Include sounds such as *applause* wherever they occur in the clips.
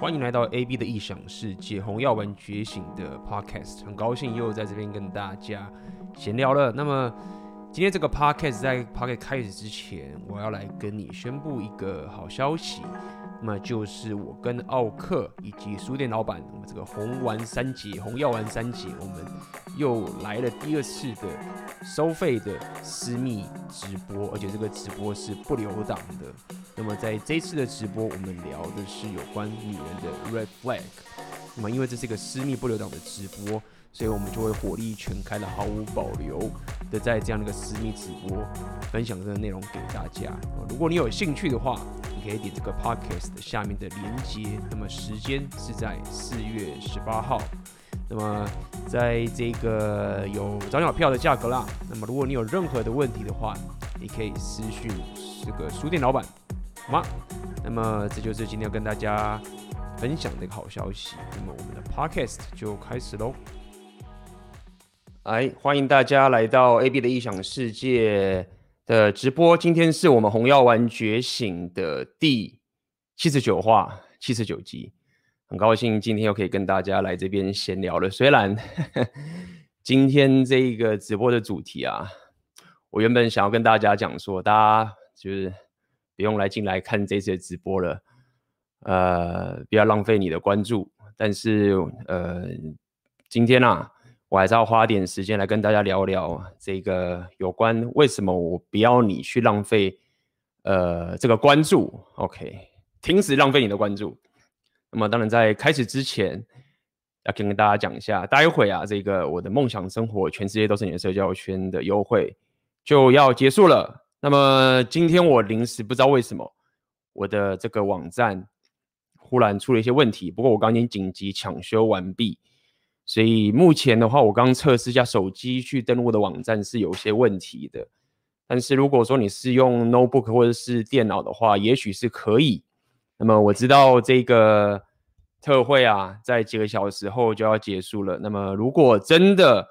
欢迎来到 AB 的异想世界，红药丸觉醒的 Podcast，很高兴又在这边跟大家闲聊了。那么今天这个 Podcast 在 Podcast 开始之前，我要来跟你宣布一个好消息，那么就是我跟奥克以及书店老板，我们这个红丸三杰、红药丸三杰，我们又来了第二次的收费的私密直播，而且这个直播是不留档的。那么在这次的直播，我们聊的是有关女人的 red flag。那么因为这是一个私密不留档的直播，所以我们就会火力全开的、毫无保留的在这样的一个私密直播分享这个内容给大家。如果你有兴趣的话，你可以点这个 podcast 下面的连接。那么时间是在四月十八号。那么在这个有早鸟票的价格啦。那么如果你有任何的问题的话，你可以私讯这个书店老板。好吗？那么这就是今天要跟大家分享的一个好消息。那么我们的 podcast 就开始喽！来，欢迎大家来到 AB 的异想世界的直播。今天是我们红药丸觉醒的第七十九话、七十九集。很高兴今天又可以跟大家来这边闲聊了。虽然呵 *laughs* 呵今天这一个直播的主题啊，我原本想要跟大家讲说，大家就是。不用来进来看这次的直播了，呃，不要浪费你的关注。但是，呃，今天啊，我还是要花点时间来跟大家聊聊这个有关为什么我不要你去浪费，呃，这个关注。OK，停止浪费你的关注。那么，当然在开始之前，要跟大家讲一下，待会啊，这个我的梦想生活，全世界都是你的社交圈的优惠就要结束了。那么今天我临时不知道为什么我的这个网站忽然出了一些问题，不过我刚刚紧急抢修完毕，所以目前的话，我刚测试一下手机去登录的网站是有些问题的。但是如果说你是用 notebook 或者是电脑的话，也许是可以。那么我知道这个特惠啊，在几个小时后就要结束了。那么如果真的，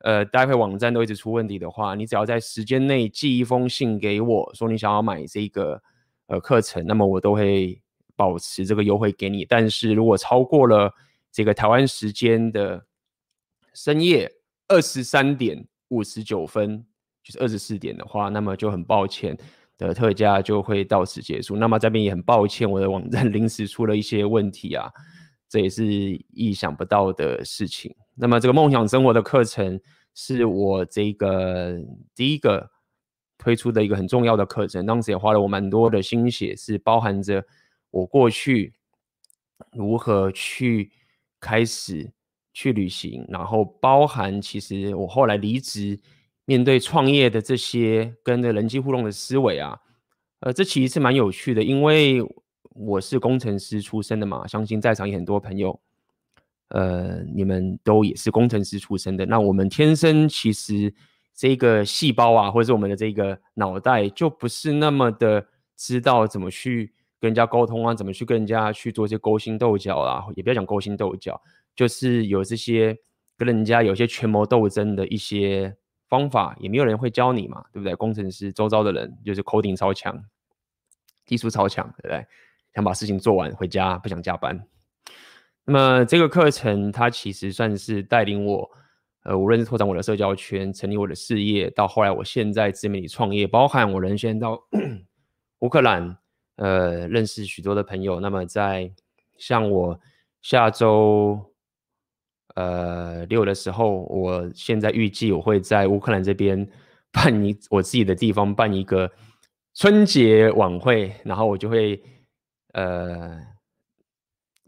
呃，待会网站都一直出问题的话，你只要在时间内寄一封信给我，说你想要买这个呃课程，那么我都会保持这个优惠给你。但是如果超过了这个台湾时间的深夜二十三点五十九分，就是二十四点的话，那么就很抱歉的特价就会到此结束。那么这边也很抱歉，我的网站 *laughs* 临时出了一些问题啊，这也是意想不到的事情。那么这个梦想生活的课程是我这个第一个推出的一个很重要的课程，当时也花了我蛮多的心血，是包含着我过去如何去开始去旅行，然后包含其实我后来离职面对创业的这些跟的人机互动的思维啊，呃，这其实是蛮有趣的，因为我是工程师出身的嘛，相信在场有很多朋友。呃，你们都也是工程师出身的，那我们天生其实这个细胞啊，或者是我们的这个脑袋，就不是那么的知道怎么去跟人家沟通啊，怎么去跟人家去做一些勾心斗角啊，也不要讲勾心斗角，就是有这些跟人家有些权谋斗争的一些方法，也没有人会教你嘛，对不对？工程师周遭的人就是 coding 超强，技术超强，对不对？想把事情做完回家，不想加班。那么这个课程，它其实算是带领我，呃，无论是拓展我的社交圈，成立我的事业，到后来我现在自媒体创业，包含我人先到 *clears throat* 乌克兰，呃，认识许多的朋友。那么在像我下周，呃，六的时候，我现在预计我会在乌克兰这边 *laughs* 办一我自己的地方办一个春节晚会，然后我就会，呃。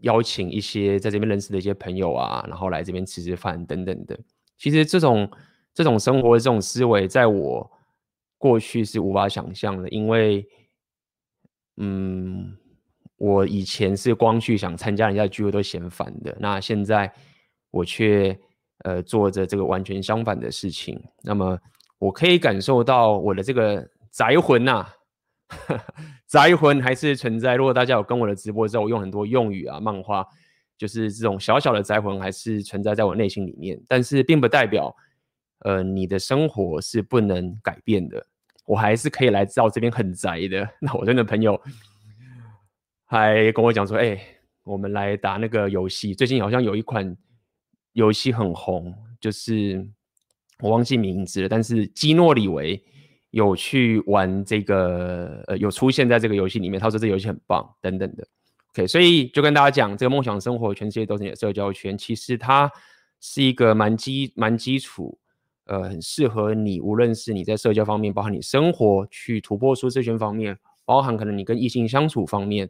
邀请一些在这边认识的一些朋友啊，然后来这边吃吃饭等等的。其实这种这种生活、这种思维，在我过去是无法想象的，因为，嗯，我以前是光去想参加人家的聚会都嫌烦的，那现在我却呃做着这个完全相反的事情。那么我可以感受到我的这个宅魂呐、啊。*laughs* 宅魂还是存在。如果大家有跟我的直播之后，我用很多用语啊、漫画，就是这种小小的宅魂还是存在在我内心里面。但是并不代表，呃，你的生活是不能改变的。我还是可以来到这边很宅的。那我真的朋友还跟我讲说：“哎、我们来打那个游戏。最近好像有一款游戏很红，就是我忘记名字了，但是基诺里维有去玩这个，呃，有出现在这个游戏里面。他说这游戏很棒，等等的。OK，所以就跟大家讲，这个梦想生活，全世界都是你的社交圈。其实它是一个蛮基蛮基础。呃，很适合你，无论是你在社交方面，包含你生活去突破舒适圈方面，包含可能你跟异性相处方面，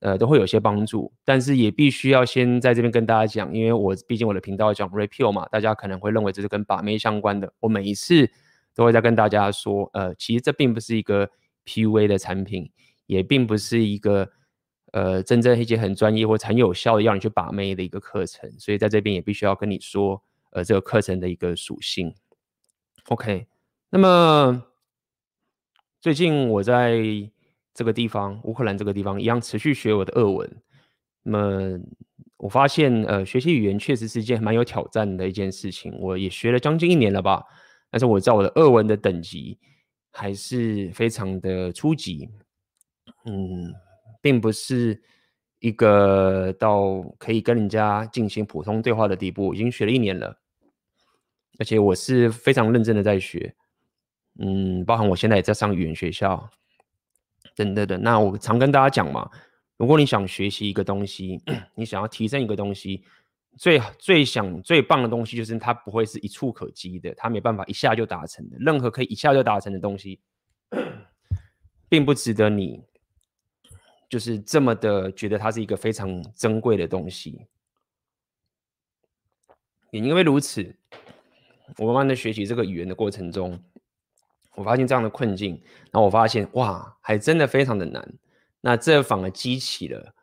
呃，都会有些帮助。但是也必须要先在这边跟大家讲，因为我毕竟我的频道讲 Rapio 嘛，大家可能会认为这是跟把妹相关的。我每一次都会在跟大家说，呃，其实这并不是一个 PUA 的产品，也并不是一个呃真正一些很专业或很有效的要你去把妹的一个课程。所以在这边也必须要跟你说，呃，这个课程的一个属性。OK，那么最近我在这个地方，乌克兰这个地方一样持续学我的俄文。那么我发现，呃，学习语言确实是一件蛮有挑战的一件事情。我也学了将近一年了吧，但是我知道我的俄文的等级还是非常的初级，嗯，并不是一个到可以跟人家进行普通对话的地步。已经学了一年了。而且我是非常认真的在学，嗯，包含我现在也在上语言学校，等等的。那我常跟大家讲嘛，如果你想学习一个东西，你想要提升一个东西，最最想最棒的东西就是它不会是一触可及的，它没办法一下就达成的。任何可以一下就达成的东西，并不值得你就是这么的觉得它是一个非常珍贵的东西。也因为如此。我慢慢的学习这个语言的过程中，我发现这样的困境，然后我发现哇，还真的非常的难。那这反而激起了，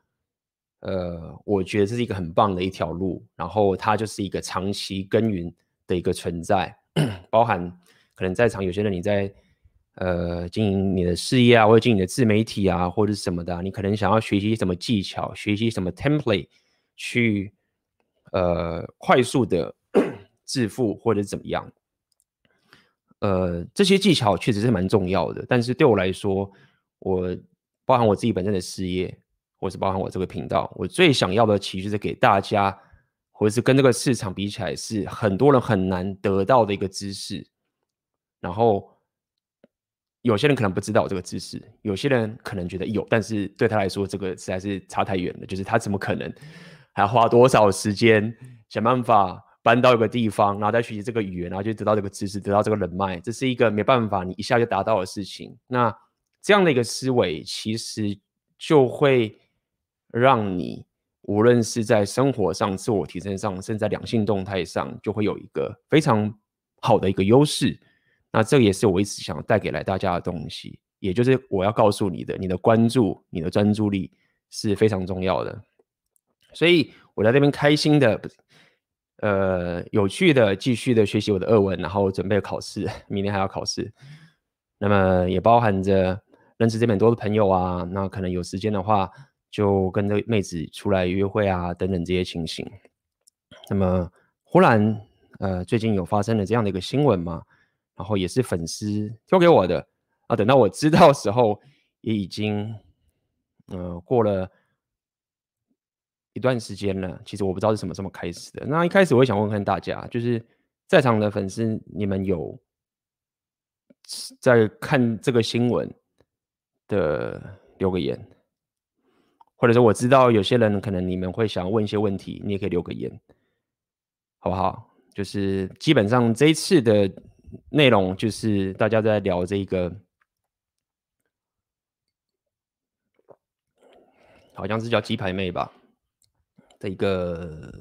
呃，我觉得这是一个很棒的一条路。然后它就是一个长期耕耘的一个存在，包含可能在场有些人你在呃经营你的事业啊，或者经营你的自媒体啊，或者什么的，你可能想要学习什么技巧，学习什么 template 去呃快速的。致富或者怎么样，呃，这些技巧确实是蛮重要的。但是对我来说，我包含我自己本身的事业，或是包含我这个频道，我最想要的其实是给大家，或者是跟这个市场比起来，是很多人很难得到的一个知识。然后有些人可能不知道这个知识，有些人可能觉得有，但是对他来说，这个实在是差太远了。就是他怎么可能还花多少时间想办法？搬到一个地方，然后再学习这个语言，然后就得到这个知识，得到这个人脉，这是一个没办法你一下就达到的事情。那这样的一个思维，其实就会让你无论是在生活上、自我提升上，甚至在两性动态上，就会有一个非常好的一个优势。那这也是我一直想带给来大家的东西，也就是我要告诉你的，你的关注、你的专注力是非常重要的。所以我在这边开心的。呃，有趣的，继续的学习我的俄文，然后准备考试，明年还要考试。那么也包含着认识这边多的朋友啊，那可能有时间的话，就跟这妹子出来约会啊，等等这些情形。那么忽然，呃，最近有发生了这样的一个新闻嘛，然后也是粉丝丢给我的啊，等到我知道时候，也已经，呃，过了。一段时间了，其实我不知道是什么时候开始的。那一开始我也想问问大家，就是在场的粉丝，你们有在看这个新闻的留个言，或者说我知道有些人可能你们会想问一些问题，你也可以留个言，好不好？就是基本上这一次的内容就是大家在聊这个，好像是叫鸡排妹吧。的一个，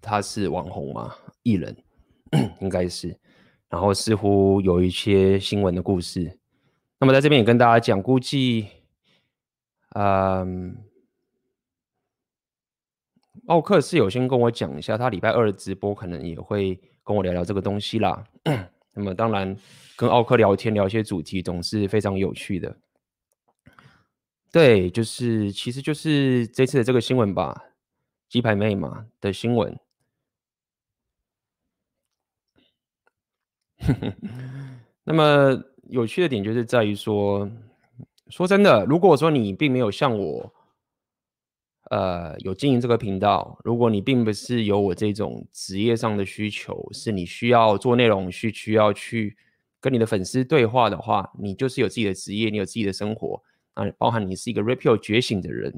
他是网红嘛，艺人 *clears throat* 应该是，然后似乎有一些新闻的故事。那么在这边也跟大家讲，估计，嗯，奥克是有先跟我讲一下，他礼拜二的直播可能也会跟我聊聊这个东西啦。*clears throat* 那么当然，跟奥克聊天聊一些主题总是非常有趣的。对，就是其实就是这次的这个新闻吧。鸡排妹嘛的新闻，那么有趣的点就是在于说，说真的，如果说你并没有像我，呃有经营这个频道，如果你并不是有我这种职业上的需求，是你需要做内容，需需要去跟你的粉丝对话的话，你就是有自己的职业，你有自己的生活啊，包含你是一个 Red Pill 觉醒的人。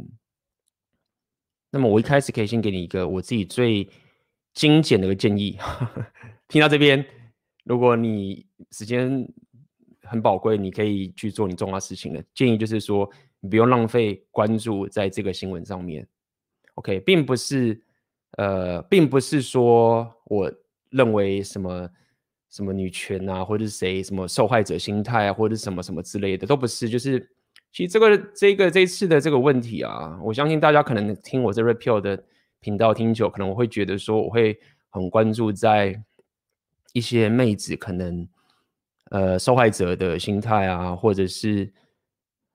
那么我一开始可以先给你一个我自己最精简的一个建议，听到这边，如果你时间很宝贵，你可以去做你重要事情的建议，就是说你不用浪费关注在这个新闻上面。OK，并不是呃，并不是说我认为什么什么女权啊，或者是谁什么受害者心态啊，或者是什么什么之类的，都不是，就是。其实这个这个这次的这个问题啊，我相信大家可能听我这 REPEL 的频道听久，可能我会觉得说我会很关注在一些妹子可能呃受害者的心态啊，或者是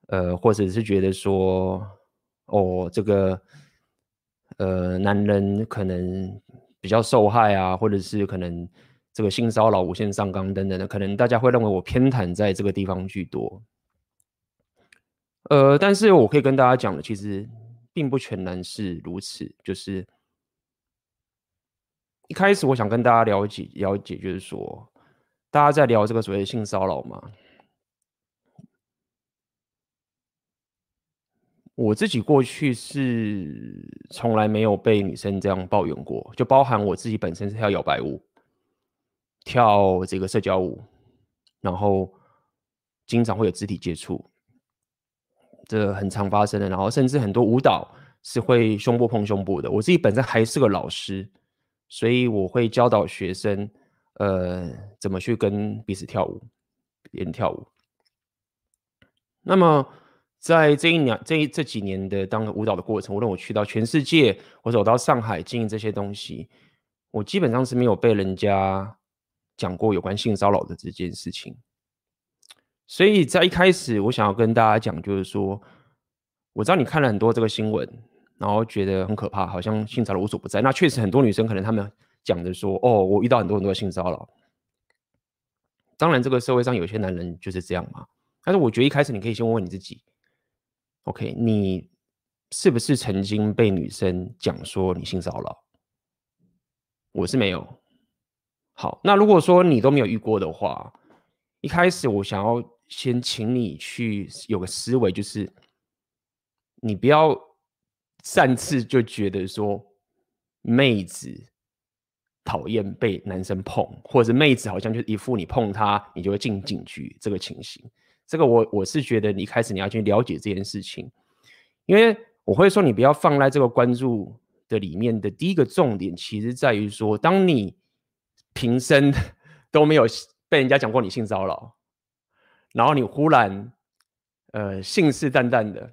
呃或者是觉得说哦这个呃男人可能比较受害啊，或者是可能这个性骚扰、无限上纲等等的，可能大家会认为我偏袒在这个地方居多。呃，但是我可以跟大家讲的，其实并不全然是如此。就是一开始我想跟大家了解了解，就是说，大家在聊这个所谓的性骚扰嘛。我自己过去是从来没有被女生这样抱怨过，就包含我自己本身是跳摇摆舞，跳这个社交舞，然后经常会有肢体接触。这很常发生的，然后甚至很多舞蹈是会胸部碰胸部的。我自己本身还是个老师，所以我会教导学生，呃，怎么去跟彼此跳舞，别人跳舞。那么在这一年、这一这几年的当舞蹈的过程，无论我去到全世界，或者我到上海经营这些东西，我基本上是没有被人家讲过有关性骚扰的这件事情。所以在一开始，我想要跟大家讲，就是说，我知道你看了很多这个新闻，然后觉得很可怕，好像性骚扰无所不在。那确实很多女生可能她们讲的说，哦，我遇到很多很多性骚扰。当然，这个社会上有些男人就是这样嘛。但是我觉得一开始你可以先问问你自己，OK，你是不是曾经被女生讲说你性骚扰？我是没有。好，那如果说你都没有遇过的话，一开始我想要。先请你去有个思维，就是你不要擅自就觉得说妹子讨厌被男生碰，或者妹子好像就一副你碰她你就会进警局这个情形。这个我我是觉得你一开始你要去了解这件事情，因为我会说你不要放在这个关注的里面的第一个重点，其实在于说，当你平生 *laughs* 都没有被人家讲过你性骚扰。然后你忽然，呃，信誓旦旦的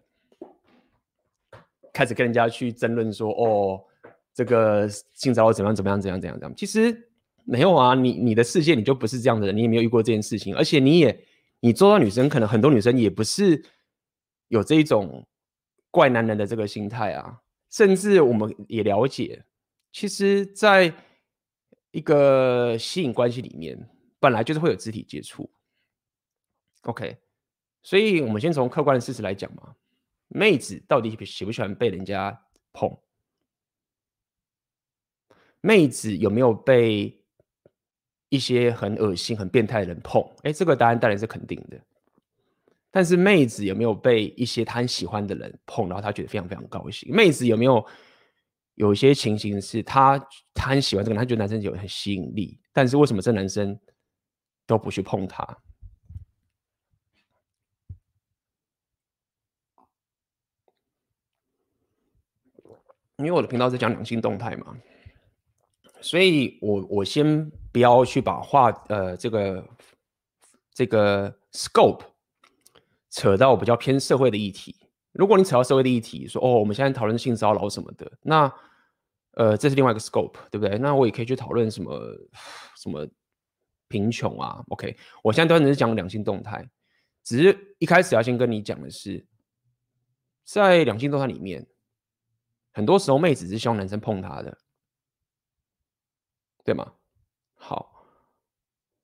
开始跟人家去争论说，哦，这个性骚扰怎么样怎么样怎样怎样怎样。其实没有啊，你你的世界你就不是这样的人，你也没有遇过这件事情，而且你也你做到女生，可能很多女生也不是有这一种怪男人的这个心态啊。甚至我们也了解，其实在一个吸引关系里面，本来就是会有肢体接触。OK，所以我们先从客观的事实来讲嘛，妹子到底喜不喜欢被人家碰？妹子有没有被一些很恶心、很变态的人碰？哎，这个答案当然是肯定的。但是妹子有没有被一些她很喜欢的人碰，然后她觉得非常非常高兴？妹子有没有有一些情形是她她很喜欢这个人，她觉得男生有很吸引力，但是为什么这男生都不去碰她？因为我的频道是讲两性动态嘛，所以我我先不要去把话呃这个这个 scope 扯到比较偏社会的议题。如果你扯到社会的议题，说哦我们现在讨论性骚扰什么的，那呃这是另外一个 scope，对不对？那我也可以去讨论什么什么贫穷啊。OK，我现在都只是讲两性动态，只是一开始要先跟你讲的是，在两性动态里面。很多时候，妹子是希望男生碰她的，对吗？好，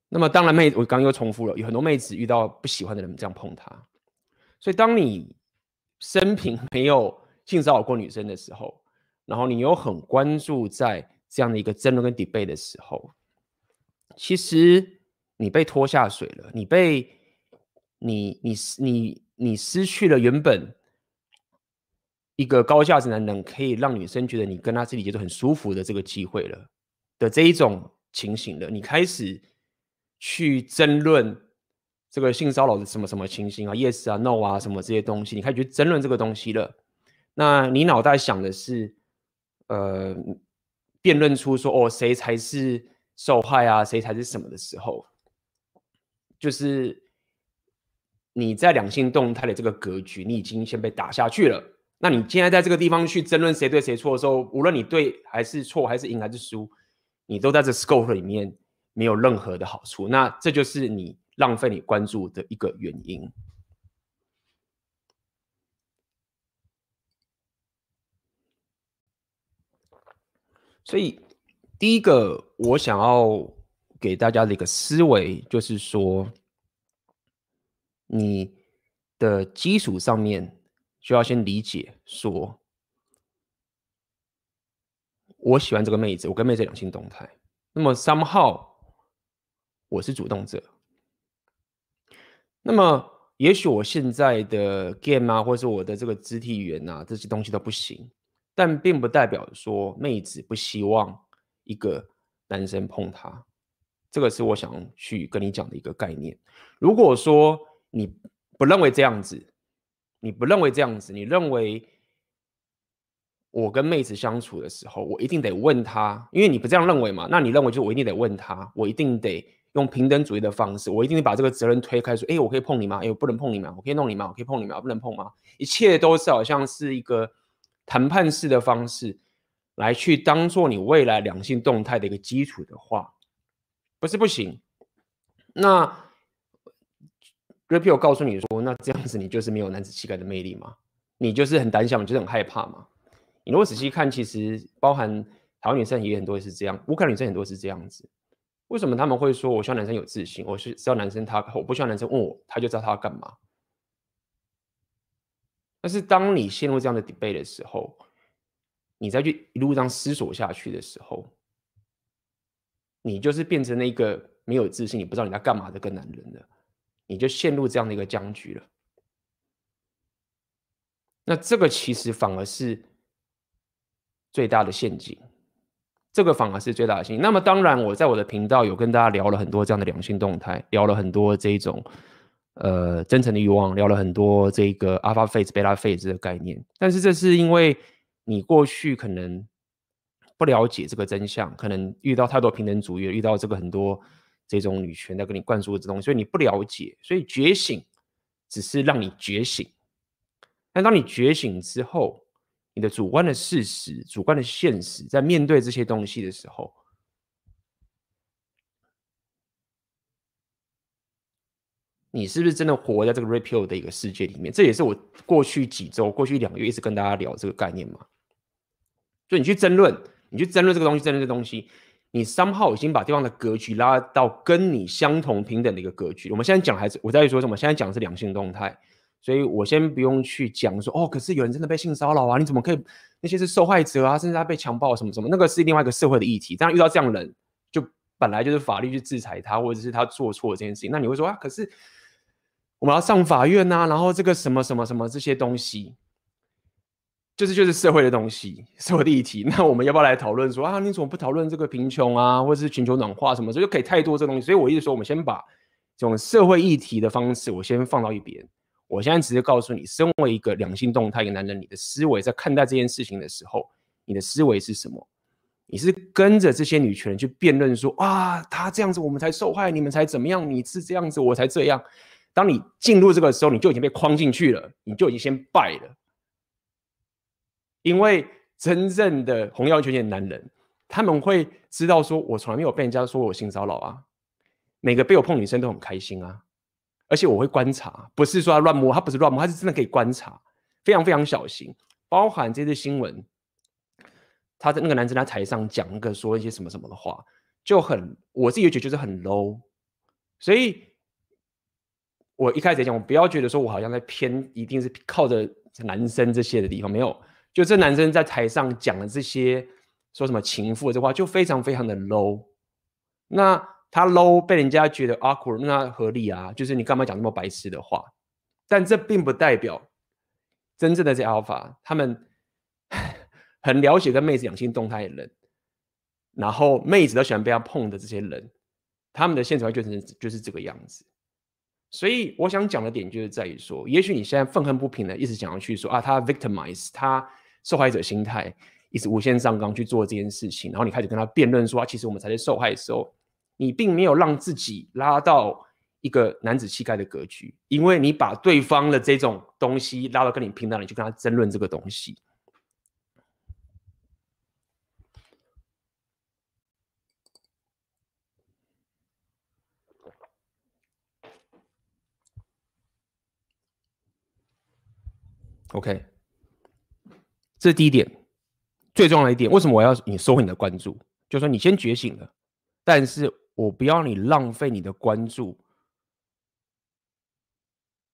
那么当然，妹我刚刚又重复了，有很多妹子遇到不喜欢的人这样碰她，所以当你生平没有性骚扰过女生的时候，然后你又很关注在这样的一个争论跟 debate 的时候，其实你被拖下水了，你被你你你你失去了原本一个高价值男人可以让女生觉得你跟他肢体接触很舒服的这个机会了的这一种情形了，你开始去争论。这个性骚扰的什么什么情形啊？Yes 啊，No 啊，什么这些东西，你开始去争论这个东西了。那你脑袋想的是，呃，辩论出说哦，谁才是受害啊？谁才是什么的时候，就是你在两性动态的这个格局，你已经先被打下去了。那你现在在这个地方去争论谁对谁错的时候，无论你对还是错，还是赢还是输，你都在这 scope 里面没有任何的好处。那这就是你。浪费你关注的一个原因，所以第一个我想要给大家的一个思维就是说，你的基础上面就要先理解说，我喜欢这个妹子，我跟妹子两性动态，那么 somehow 我是主动者。那么，也许我现在的 game 啊，或者是我的这个肢体语言啊，这些东西都不行，但并不代表说妹子不希望一个男生碰她。这个是我想去跟你讲的一个概念。如果说你不认为这样子，你不认为这样子，你认为我跟妹子相处的时候，我一定得问她，因为你不这样认为嘛？那你认为就我一定得问她，我一定得。用平等主义的方式，我一定得把这个责任推开，说：“哎，我可以碰你吗？哎，我不能碰你吗？我可以弄你吗？我可以碰你吗？不能碰吗？”一切都是好像是一个谈判式的方式，来去当做你未来两性动态的一个基础的话，不是不行。那 Rapio 告诉你说：“那这样子你就是没有男子气概的魅力吗？你就是很胆小，你就是很害怕吗？”你如果仔细看，其实包含台湾女生也很多是这样，乌克兰女生很多是这样子。为什么他们会说我希望男生有自信？我是希望男生他，我不希望男生问我，他就知道他要干嘛。但是当你陷入这样的 debate 的时候，你再去一路这样思索下去的时候，你就是变成那个没有自信、你不知道你在干嘛的个男人了，你就陷入这样的一个僵局了。那这个其实反而是最大的陷阱。这个反而是最大的陷阱。那么当然，我在我的频道有跟大家聊了很多这样的两性动态，聊了很多这种呃真诚的欲望，聊了很多这个 alpha phase、beta phase 的概念。但是这是因为你过去可能不了解这个真相，可能遇到太多平等主义，遇到这个很多这种女权在跟你灌输的这东西，所以你不了解。所以觉醒只是让你觉醒，但当你觉醒之后，你的主观的事实、主观的现实，在面对这些东西的时候，你是不是真的活在这个 Rapio 的一个世界里面？这也是我过去几周、过去两个月一直跟大家聊这个概念嘛。就你去争论，你去争论这个东西，争论这个东西，你三号已经把对方的格局拉到跟你相同平等的一个格局。我们现在讲还是我在说什么？现在讲的是两性动态。所以我先不用去讲说哦，可是有人真的被性骚扰啊？你怎么可以？那些是受害者啊，甚至他被强暴什么什么，那个是另外一个社会的议题。但遇到这样的人，就本来就是法律去制裁他，或者是他做错这件事情。那你会说啊，可是我们要上法院呐、啊，然后这个什么什么什么这些东西，就是就是社会的东西，社会的议题。*laughs* 那我们要不要来讨论说啊，你怎么不讨论这个贫穷啊，或者是全球暖化什么？这就可以太多这东西。所以我一直说，我们先把这种社会议题的方式，我先放到一边。我现在直接告诉你，身为一个两性动态一个男人，你的思维在看待这件事情的时候，你的思维是什么？你是跟着这些女权人去辩论说啊，他这样子我们才受害，你们才怎么样？你是这样子，我才这样。当你进入这个时候，你就已经被框进去了，你就已经先败了。因为真正的红腰圈的男人，他们会知道说，我从来没有被人家说我性骚扰啊，每个被我碰女生都很开心啊。而且我会观察，不是说他乱摸，他不是乱摸，他是真的可以观察，非常非常小心。包含这次新闻，他的那个男生在台上讲一个说一些什么什么的话，就很我自己觉得就是很 low。所以，我一开始讲，我不要觉得说我好像在偏，一定是靠着男生这些的地方，没有，就这男生在台上讲的这些说什么情妇这话，就非常非常的 low。那他 low 被人家觉得 awkward，那合理啊，就是你干嘛讲那么白痴的话？但这并不代表真正的这 alpha 他们 *sighs* 很了解跟妹子两性动态的人，然后妹子都喜欢被他碰的这些人，他们的现实会就是就是这个样子。所以我想讲的点就是在于说，也许你现在愤恨不平的，一直想要去说啊，他 victimize，他受害者心态，一直无限上纲去做这件事情，然后你开始跟他辩论说，啊，其实我们才是受害的时候，你并没有让自己拉到一个男子气概的格局，因为你把对方的这种东西拉到跟你平等，你去跟他争论这个东西。OK，这是第一点，最重要的一点。为什么我要你收回你的关注？就是说你先觉醒了，但是我不要你浪费你的关注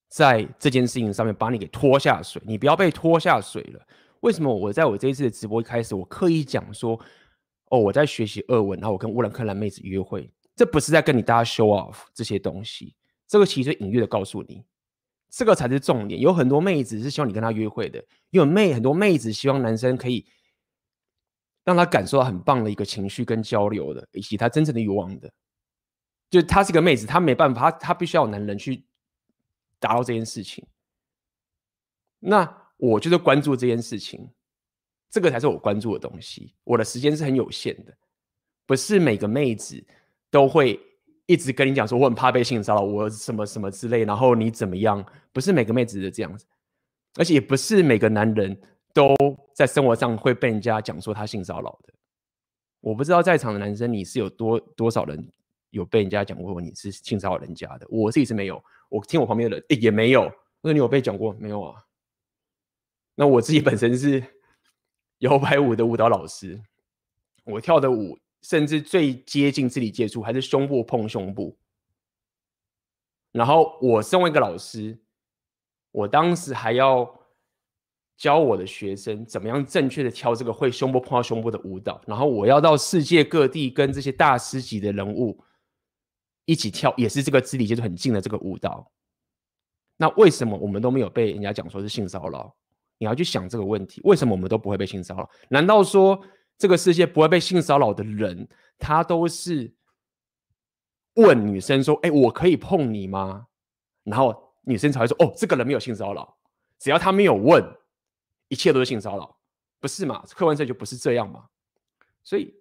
在这件事情上面，把你给拖下水。你不要被拖下水了。为什么我在我这一次的直播一开始，我刻意讲说，哦，我在学习俄文，然后我跟乌兰克兰妹子约会，这不是在跟你大家 show off 这些东西，这个其实隐约的告诉你。这个才是重点。有很多妹子是希望你跟她约会的，因为妹很多妹子希望男生可以让她感受到很棒的一个情绪跟交流的，以及她真正的欲望的。就她是个妹子，她没办法，她她必须要有男人去达到这件事情。那我就是关注这件事情，这个才是我关注的东西。我的时间是很有限的，不是每个妹子都会。一直跟你讲说我很怕被性骚扰，我什么什么之类，然后你怎么样？不是每个妹子都这样子，而且也不是每个男人都在生活上会被人家讲说他性骚扰的。我不知道在场的男生你是有多多少人有被人家讲过你是性骚扰人家的，我自己是没有。我听我旁边的人也没有。那你有被讲过没有啊？那我自己本身是摇摆舞的舞蹈老师，我跳的舞。甚至最接近肢体接触还是胸部碰胸部，然后我身为一个老师，我当时还要教我的学生怎么样正确的跳这个会胸部碰到胸部的舞蹈，然后我要到世界各地跟这些大师级的人物一起跳，也是这个肢体接触很近的这个舞蹈。那为什么我们都没有被人家讲说是性骚扰？你要去想这个问题，为什么我们都不会被性骚扰？难道说？这个世界不会被性骚扰的人，他都是问女生说：“哎，我可以碰你吗？”然后女生才会说：“哦，这个人没有性骚扰。”只要他没有问，一切都是性骚扰，不是嘛？客观上就不是这样嘛。所以，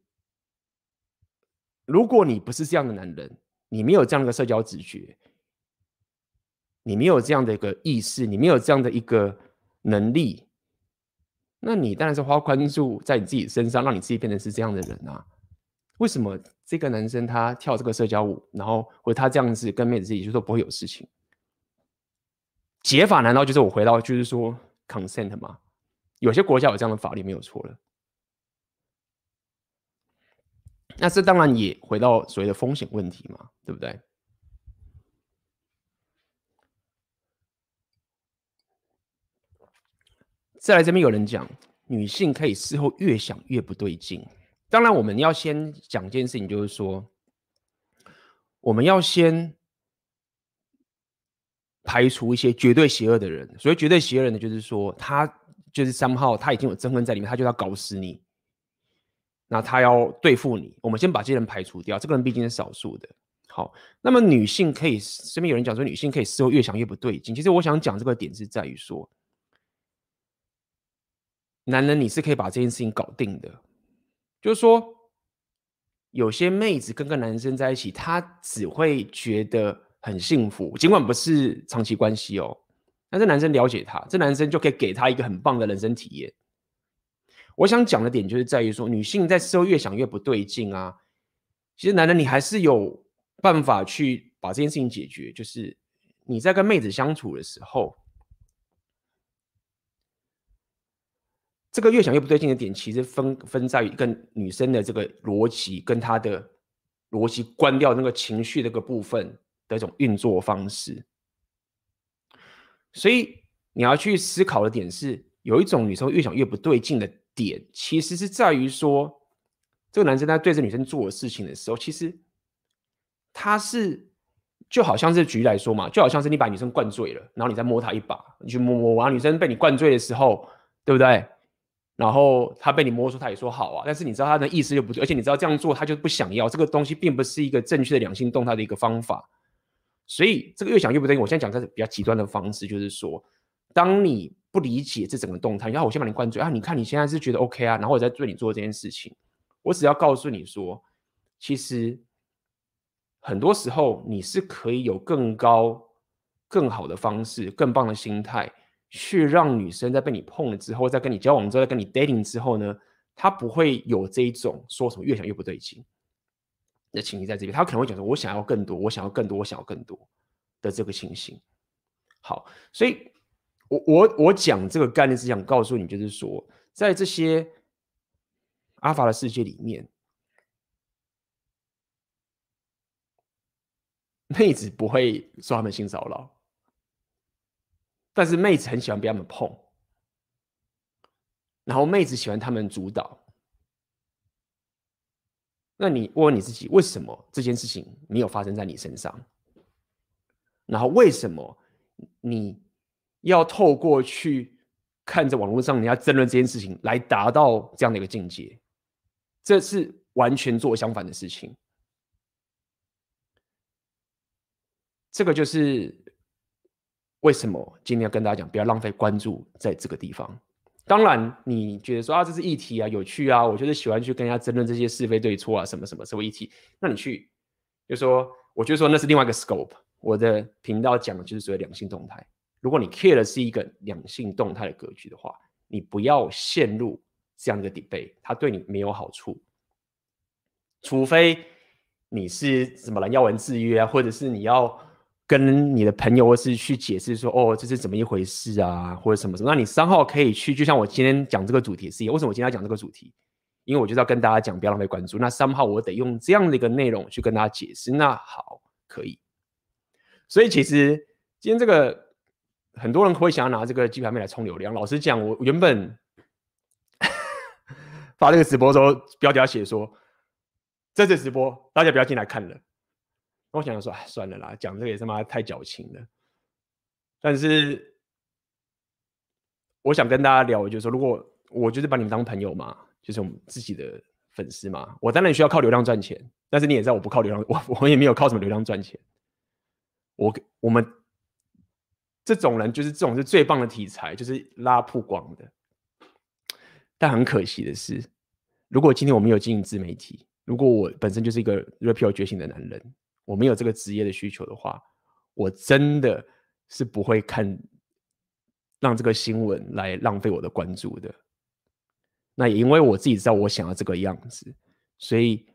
如果你不是这样的男人，你没有这样的社交直觉，你没有这样的一个意识，你没有这样的一个能力。那你当然是花关注在你自己身上，让你自己变成是这样的人啊？为什么这个男生他跳这个社交舞，然后或者他这样子跟妹子自己就说不会有事情？解法难道就是我回到就是说 consent 吗？有些国家有这样的法律没有错了。那这当然也回到所谓的风险问题嘛，对不对？再来这边有人讲，女性可以事后越想越不对劲。当然，我们要先讲一件事情，就是说，我们要先排除一些绝对邪恶的人。所谓绝对邪恶的人呢，就是说他就是三号，他已经有憎恨在里面，他就要搞死你，那他要对付你。我们先把这些人排除掉，这个人毕竟是少数的。好，那么女性可以，这边有人讲说，女性可以事后越想越不对劲。其实我想讲这个点是在于说。男人，你是可以把这件事情搞定的。就是说，有些妹子跟个男生在一起，她只会觉得很幸福，尽管不是长期关系哦。但是男生了解她，这男生就可以给她一个很棒的人生体验。我想讲的点就是在于说，女性在事后越想越不对劲啊。其实男人，你还是有办法去把这件事情解决。就是你在跟妹子相处的时候。这个越想越不对劲的点，其实分分在于跟女生的这个逻辑跟她的逻辑关掉那个情绪那个部分的一种运作方式。所以你要去思考的点是，有一种女生越想越不对劲的点，其实是在于说，这个男生在对这女生做的事情的时候，其实他是就好像是举例来说嘛，就好像是你把女生灌醉了，然后你再摸她一把，你去摸摸，然后女生被你灌醉的时候，对不对？然后他被你摸出，他也说好啊，但是你知道他的意思就不对，而且你知道这样做他就不想要，这个东西并不是一个正确的两性动态的一个方法，所以这个越想越不对劲。我现在讲的是比较极端的方式，就是说，当你不理解这整个动态，然后我先把你灌醉啊，你看你现在是觉得 OK 啊，然后我再对你做这件事情，我只要告诉你说，其实很多时候你是可以有更高、更好的方式、更棒的心态，去让女生在被你碰了之后，在跟你交往之后，在跟你 dating 之后呢，她不会有这一种说什么越想越不对劲的情形在这边，她可能会讲说，我想要更多，我想要更多，我想要更多的这个情形。好，所以。我我我讲这个概念是想告诉你，就是说，在这些阿法的世界里面，妹子不会说他们性骚扰，但是妹子很喜欢被他们碰，然后妹子喜欢他们主导。那你问问你自己，为什么这件事情没有发生在你身上？然后为什么你？要透过去看着网络上人家争论这件事情，来达到这样的一个境界，这是完全做相反的事情。这个就是为什么今天要跟大家讲，不要浪费关注在这个地方。当然，你觉得说啊，这是议题啊，有趣啊，我就是喜欢去跟人家争论这些是非对错啊，什么什么什么议题，那你去就说，我就说那是另外一个 scope。我的频道讲的就是所谓两性动态。如果你 care 的是一个两性动态的格局的话，你不要陷入这样的 debate，它对你没有好处。除非你是什么人要文制约啊，或者是你要跟你的朋友或是去解释说，哦，这是怎么一回事啊，或者什么什么，那你三号可以去，就像我今天讲这个主题是一样。为什么我今天要讲这个主题？因为我就是要跟大家讲，不要浪费关注。那三号我得用这样的一个内容去跟大家解释。那好，可以。所以其实今天这个。很多人会想要拿这个鸡排妹来冲流量。老实讲，我原本 *laughs* 发这个直播的时候，标题要写说：“这次直播大家不要进来看了。”我想说：“，算了啦，讲这个也他妈太矫情了。”但是我想跟大家聊，就是说，如果我就是把你们当朋友嘛，就是我们自己的粉丝嘛，我当然需要靠流量赚钱。但是你也知道，我不靠流量，我 *laughs* 我也没有靠什么流量赚钱。我我们。这种人就是这种是最棒的题材，就是拉曝光的。但很可惜的是，如果今天我没有经营自媒体，如果我本身就是一个 Rapio 觉醒的男人，我没有这个职业的需求的话，我真的是不会看让这个新闻来浪费我的关注的。那也因为我自己知道我想要这个样子，所以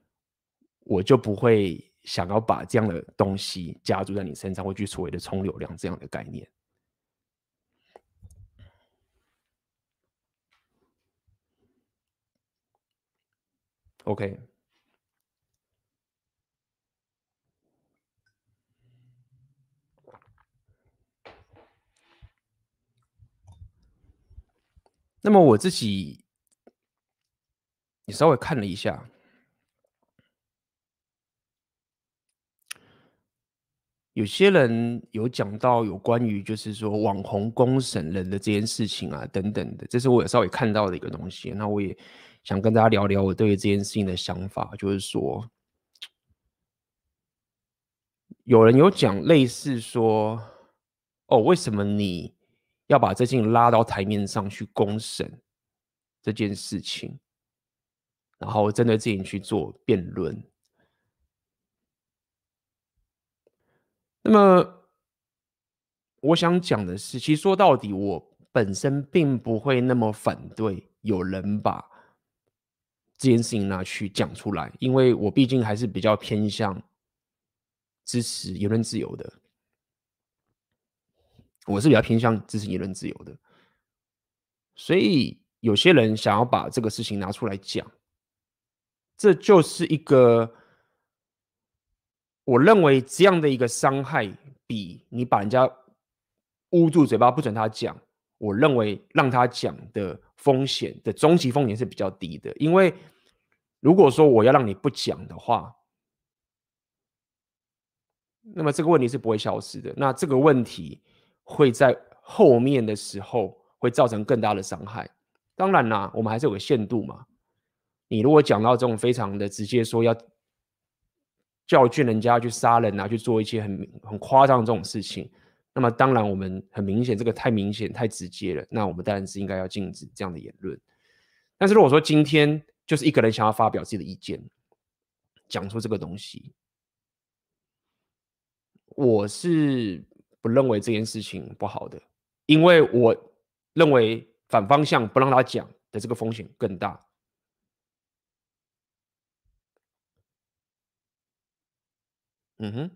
我就不会想要把这样的东西加注在你身上，会去所谓的冲流量这样的概念。OK，那么我自己也稍微看了一下，有些人有讲到有关于就是说网红公审人的这件事情啊等等的，这是我也稍微看到的一个东西，那我也。想跟大家聊聊我对于这件事情的想法，就是说，有人有讲类似说，哦，为什么你要把这件拉到台面上去公审这件事情，然后针对自己去做辩论？那么，我想讲的是，其实说到底，我本身并不会那么反对有人把。这件事情拿去讲出来，因为我毕竟还是比较偏向支持言论自由的。我是比较偏向支持言论自由的，所以有些人想要把这个事情拿出来讲，这就是一个我认为这样的一个伤害，比你把人家捂住嘴巴不准他讲，我认为让他讲的风险的终极风险是比较低的，因为如果说我要让你不讲的话，那么这个问题是不会消失的。那这个问题会在后面的时候会造成更大的伤害。当然啦，我们还是有个限度嘛。你如果讲到这种非常的直接，说要教训人家去杀人啊，去做一些很很夸张的这种事情，那么当然我们很明显这个太明显太直接了。那我们当然是应该要禁止这样的言论。但是如果说今天就是一个人想要发表自己的意见，讲出这个东西。我是不认为这件事情不好的，因为我认为反方向不让他讲的这个风险更大。嗯哼，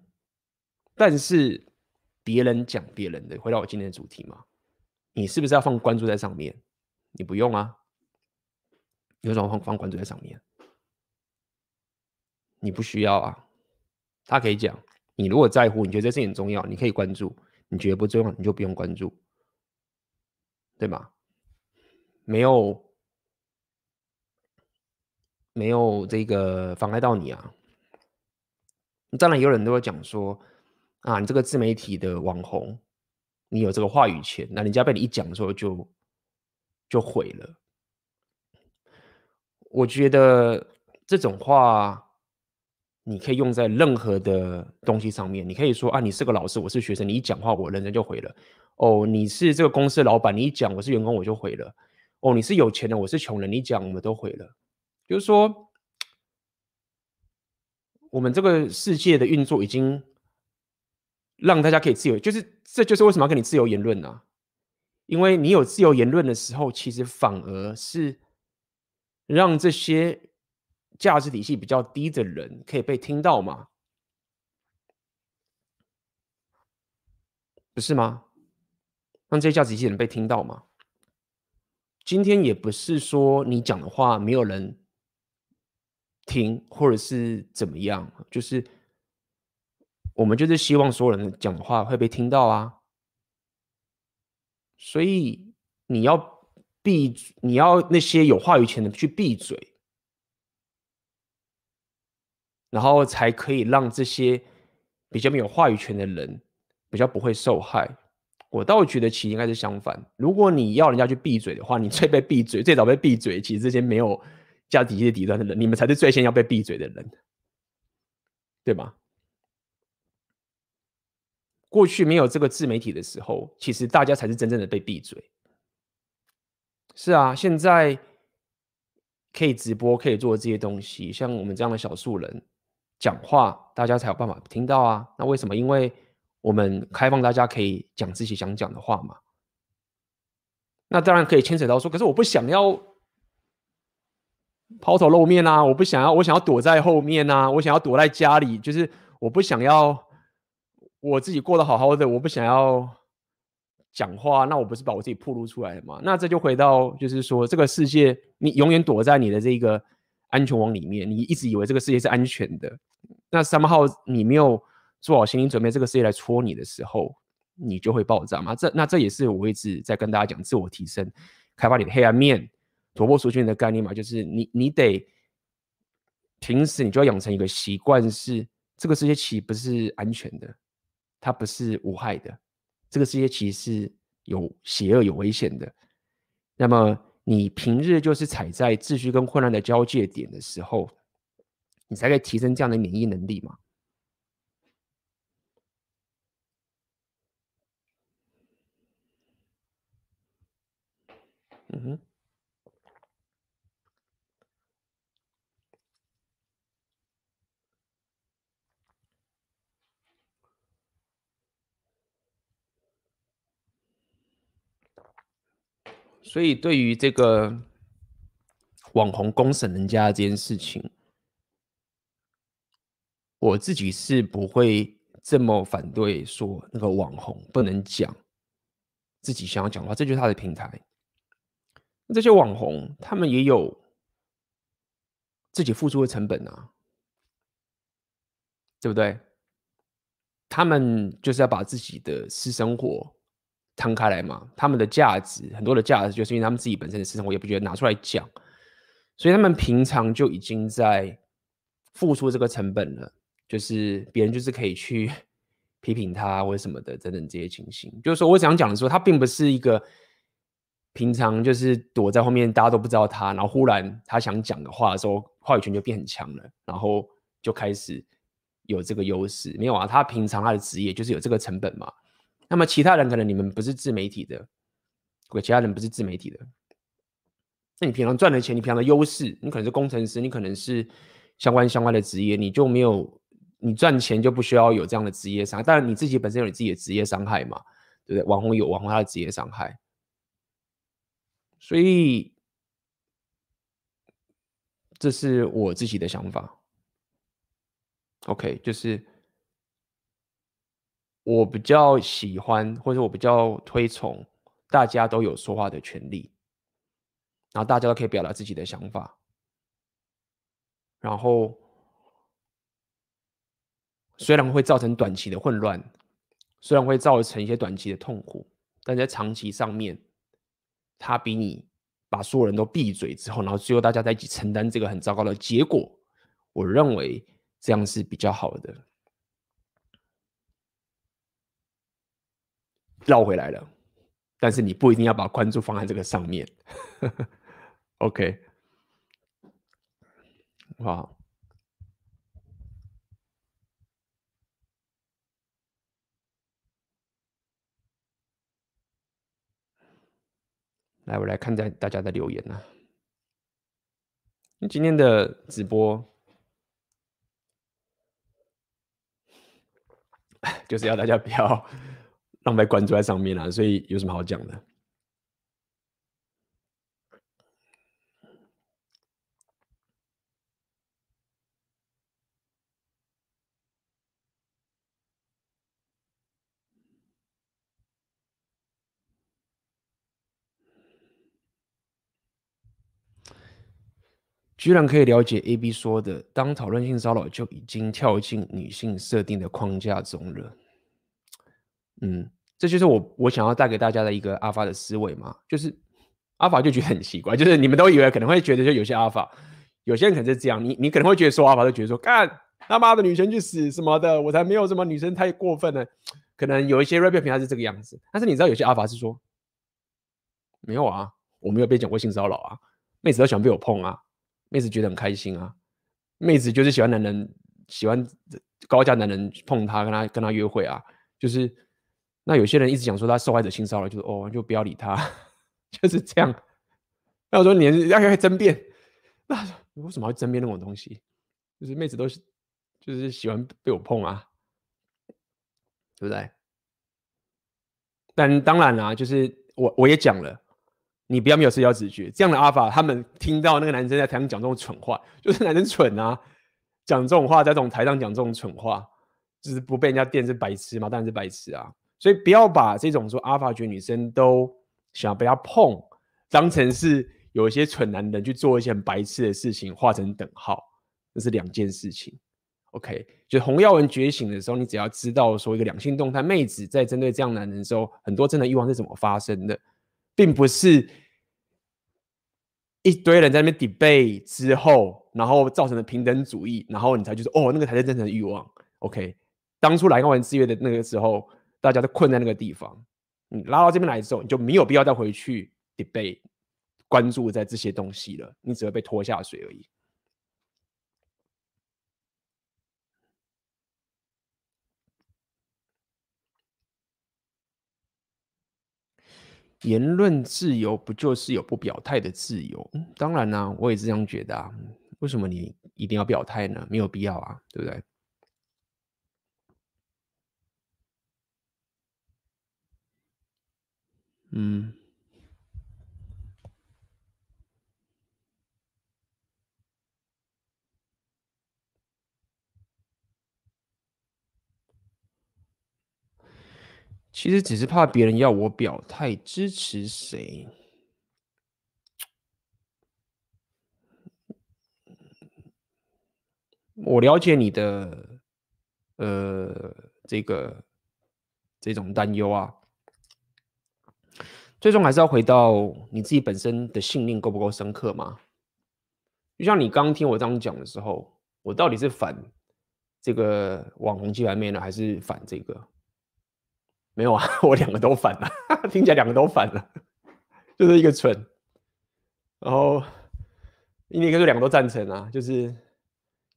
但是别人讲别人的，回到我今天的主题嘛，你是不是要放关注在上面？你不用啊，有什么放放关注在上面？你不需要啊，他可以讲。你如果在乎，你觉得这事情很重要，你可以关注；你觉得不重要，你就不用关注，对吗？没有，没有这个妨碍到你啊。当然，有人都会讲说啊，你这个自媒体的网红，你有这个话语权，那人家被你一讲的时候就就毁了。我觉得这种话。你可以用在任何的东西上面。你可以说啊，你是个老师，我是学生，你一讲话，我人人就毁了。哦，你是这个公司老板，你一讲我是员工，我就毁了。哦，你是有钱的，我是穷人，你讲我们都毁了。就是说，我们这个世界的运作已经让大家可以自由，就是这就是为什么要跟你自由言论呢？因为你有自由言论的时候，其实反而是让这些。价值体系比较低的人可以被听到吗？不是吗？让这些价值体系的人被听到吗？今天也不是说你讲的话没有人听，或者是怎么样，就是我们就是希望所有人讲的话会被听到啊。所以你要闭，你要那些有话语权的去闭嘴。然后才可以让这些比较没有话语权的人比较不会受害。我倒觉得其实应该是相反。如果你要人家去闭嘴的话，你最被闭嘴、*laughs* 最早被闭嘴，其实这些没有价值体系的底端的人，你们才是最先要被闭嘴的人，对吧？过去没有这个自媒体的时候，其实大家才是真正的被闭嘴。是啊，现在可以直播，可以做这些东西，像我们这样的小数人。讲话，大家才有办法听到啊。那为什么？因为我们开放大家可以讲自己想讲的话嘛。那当然可以牵扯到说，可是我不想要抛头露面啊，我不想要，我想要躲在后面啊，我想要躲在家里，就是我不想要我自己过得好好的，我不想要讲话，那我不是把我自己暴露出来了吗？那这就回到，就是说这个世界，你永远躲在你的这个。安全网里面，你一直以为这个世界是安全的，那 somehow 你没有做好心理准备，这个世界来戳你的时候，你就会爆炸嘛。这那这也是我一直在跟大家讲自我提升、开发你的黑暗面、突破族群的概念嘛。就是你你得平时你就要养成一个习惯，是这个世界其实不是安全的，它不是无害的，这个世界其实是有邪恶、有危险的。那么。你平日就是踩在秩序跟混乱的交界点的时候，你才可以提升这样的免疫能力嘛。嗯哼。所以，对于这个网红公审人家这件事情，我自己是不会这么反对，说那个网红不能讲自己想要讲话，这就是他的平台。这些网红他们也有自己付出的成本啊，对不对？他们就是要把自己的私生活摊开来嘛，他们的价值很多的价值，就是因为他们自己本身的私生活也不觉得拿出来讲，所以他们平常就已经在付出这个成本了，就是别人就是可以去 *laughs* 批评他或者什么的等等这些情形。就是说我想讲的时候，他并不是一个平常就是躲在后面，大家都不知道他，然后忽然他想讲的话的时候，话语权就变很强了，然后就开始。有这个优势没有啊？他平常他的职业就是有这个成本嘛。那么其他人可能你们不是自媒体的，对，其他人不是自媒体的。那你平常赚的钱，你平常的优势，你可能是工程师，你可能是相关相关的职业，你就没有你赚钱就不需要有这样的职业伤害。当然你自己本身有你自己的职业伤害嘛，对不对？网红有网红他的职业伤害，所以这是我自己的想法。OK，就是我比较喜欢，或者我比较推崇，大家都有说话的权利，然后大家都可以表达自己的想法，然后虽然会造成短期的混乱，虽然会造成一些短期的痛苦，但在长期上面，它比你把所有人都闭嘴之后，然后最后大家在一起承担这个很糟糕的结果，我认为。这样是比较好的。绕回来了，但是你不一定要把关注放在这个上面。*laughs* OK，好，来，我来看在大家的留言呢。今天的直播。*laughs* 就是要大家不要浪费关注在上面了，所以有什么好讲的？居然可以了解 A B 说的，当讨论性骚扰就已经跳进女性设定的框架中了。嗯，这就是我我想要带给大家的一个阿法的思维嘛，就是阿法就觉得很奇怪，就是你们都以为可能会觉得就有些阿法，有些人可能是这样，你你可能会觉得说阿法就觉得说干他妈的女生去死什么的，我才没有什么女生太过分呢，可能有一些 rapper 平台是这个样子，但是你知道有些阿法是说没有啊，我没有被讲过性骚扰啊，妹子都喜欢被我碰啊。妹子觉得很开心啊，妹子就是喜欢男人，喜欢高价男人碰她，跟她跟她约会啊，就是那有些人一直讲说他受害者性骚扰，就是哦，就不要理他，*laughs* 就是这样。那我说你要要争辩，那为什么要争辩那种东西？就是妹子都是就是喜欢被我碰啊，对不对？但当然啦、啊，就是我我也讲了。你不要没有社交直觉，这样的阿法，他们听到那个男生在台上讲这种蠢话，*laughs* 就是男生蠢啊，讲这种话，在这种台上讲这种蠢话，就是不被人家电是白痴吗？当然是白痴啊！所以不要把这种说阿法觉女生都想要被他碰，当成是有一些蠢男人去做一些很白痴的事情，画成等号，这是两件事情。OK，就红药文觉醒的时候，你只要知道说一个两性动态，妹子在针对这样男人的时候，很多真的欲望是怎么发生的。并不是一堆人在那边 debate 之后，然后造成的平等主义，然后你才就是哦，那个才是真正的欲望。OK，当初来高玩制约的那个时候，大家都困在那个地方。你拉到这边来之后，你就没有必要再回去 debate 关注在这些东西了，你只会被拖下水而已。言论自由不就是有不表态的自由？当然啦，我也是这样觉得啊。为什么你一定要表态呢？没有必要啊，对不对？嗯。其实只是怕别人要我表态支持谁。我了解你的，呃，这个这种担忧啊。最终还是要回到你自己本身的信念够不够深刻嘛？就像你刚听我这样讲的时候，我到底是反这个网红鸡排妹呢，还是反这个？没有啊，*laughs* 我两个都反了，*laughs* 听起来两个都反了，*laughs* 就是一个蠢，然后另一个就两个都赞成啊，就是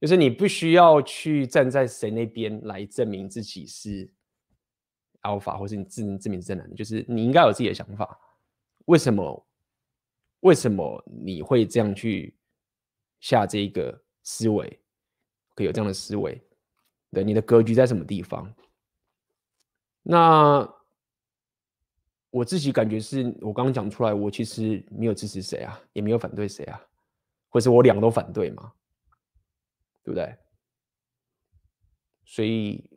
就是你不需要去站在谁那边来证明自己是 alpha，或是你自证明正男，就是你应该有自己的想法。为什么？为什么你会这样去下这一个思维？可以有这样的思维？对，你的格局在什么地方？那我自己感觉是我刚刚讲出来，我其实没有支持谁啊，也没有反对谁啊，或是我两个都反对嘛，对不对？所以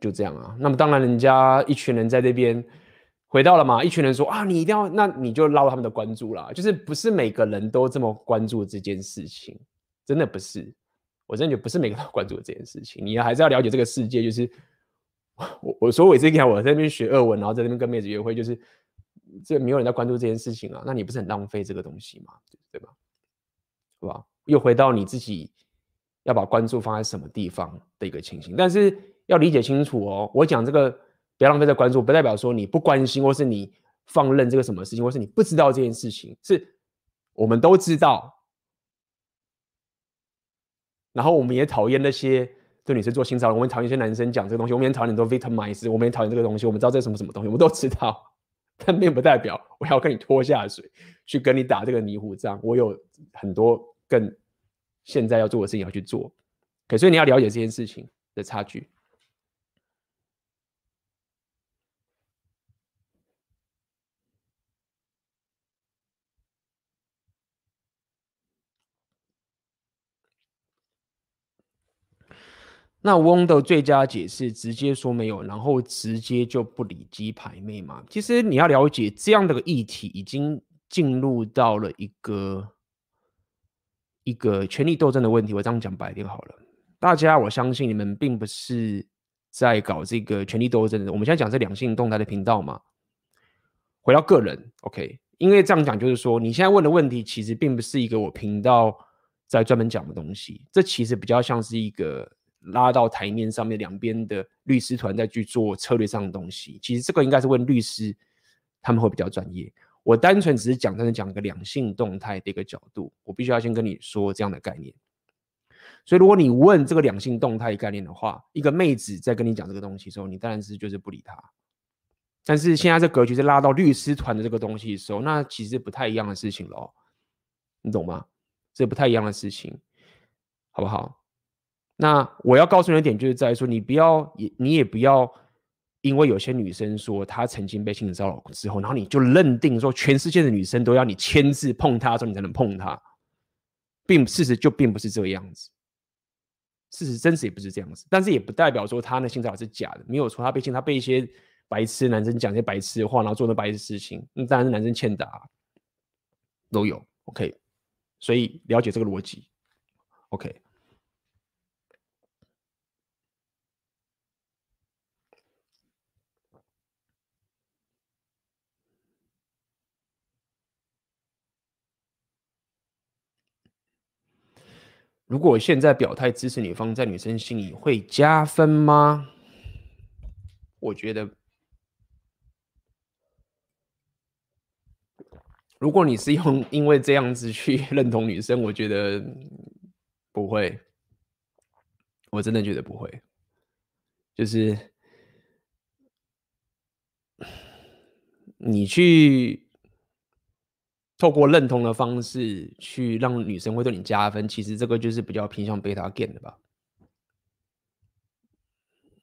就这样啊。那么当然，人家一群人在这边回到了嘛，一群人说啊，你一定要，那你就捞他们的关注啦。就是不是每个人都这么关注这件事情，真的不是。我真的觉得不是每个人都关注这件事情，你还是要了解这个世界，就是。*laughs* 我我说我这边我在那边学俄文，然后在那边跟妹子约会，就是这没有人在关注这件事情啊，那你不是很浪费这个东西吗？对吧？是吧？又回到你自己要把关注放在什么地方的一个情形，但是要理解清楚哦。我讲这个不要浪费在关注，不代表说你不关心，或是你放任这个什么事情，或是你不知道这件事情，是我们都知道，然后我们也讨厌那些。对女生做性骚扰，我们讨厌一些男生讲这个东西，我们也讨厌很多 victimize，我们也讨厌这个东西，我们知道这是什么什么东西，我们都知道，*laughs* 但并不代表我要跟你拖下水，去跟你打这个泥糊仗。我有很多更现在要做的事情要去做，可所以你要了解这件事情的差距。那翁的最佳解释直接说没有，然后直接就不理鸡排妹嘛？其实你要了解这样的个议题，已经进入到了一个一个权力斗争的问题。我这样讲白点好了，大家我相信你们并不是在搞这个权力斗争的。我们现在讲是两性动态的频道嘛？回到个人，OK？因为这样讲就是说，你现在问的问题其实并不是一个我频道在专门讲的东西，这其实比较像是一个。拉到台面上面，两边的律师团在去做策略上的东西。其实这个应该是问律师，他们会比较专业。我单纯只是讲，真的讲一个两性动态的一个角度，我必须要先跟你说这样的概念。所以，如果你问这个两性动态概念的话，一个妹子在跟你讲这个东西的时候，你当然是就是不理她。但是现在这格局是拉到律师团的这个东西的时候，那其实不太一样的事情喽，你懂吗？这不太一样的事情，好不好？那我要告诉你的点，就是在于说，你不要也，你也不要因为有些女生说她曾经被性骚扰之后，然后你就认定说全世界的女生都要你签字碰她之后你才能碰她，并事实就并不是这个样子，事实真实也不是这样子，但是也不代表说她的性骚扰是假的，没有错，她被性，她被一些白痴男生讲一些白痴的话，然后做那白痴事情，那当然是男生欠打，都有，OK，所以了解这个逻辑，OK。如果现在表态支持女方，在女生心里会加分吗？我觉得，如果你是用因为这样子去认同女生，我觉得不会。我真的觉得不会。就是你去。透过认同的方式去让女生会对你加分，其实这个就是比较偏向贝塔 game 的吧。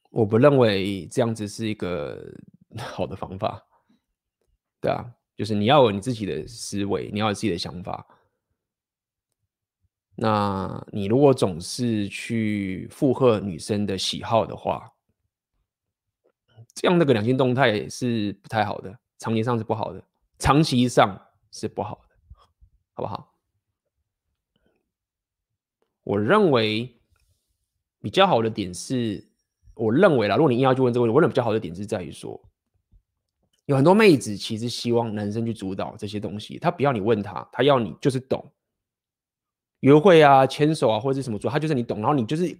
我不认为这样子是一个 *laughs* 好的方法，对啊，就是你要有你自己的思维，你要有自己的想法。那你如果总是去附和女生的喜好的话，这样那个两性动态是不太好的，长期上是不好的，长期上。是不好的，好不好？我认为比较好的点是，我认为啦，如果你硬要去问这个问题，我认为比较好的点是在于说，有很多妹子其实希望男生去主导这些东西，他不要你问他，他要你就是懂。约会啊，牵手啊，或者是什么做，他就是你懂，然后你就是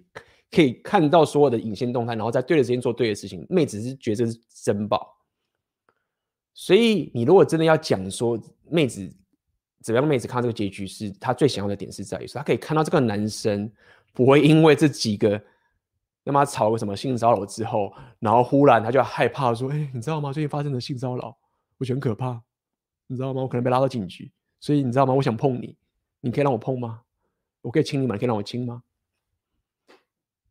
可以看到所有的隐形动态，然后在对的时间做对的事情。妹子是觉得这是珍宝，所以你如果真的要讲说妹子怎么样，妹子看到这个结局是她最想要的点是在于说，她可以看到这个男生不会因为这几个他妈吵个什么性骚扰之后，然后忽然他就害怕说，哎、你知道吗？最近发生的性骚扰，我觉得很可怕，你知道吗？我可能被拉到警局，所以你知道吗？我想碰你，你可以让我碰吗？我可以亲你吗？你可以让我亲吗？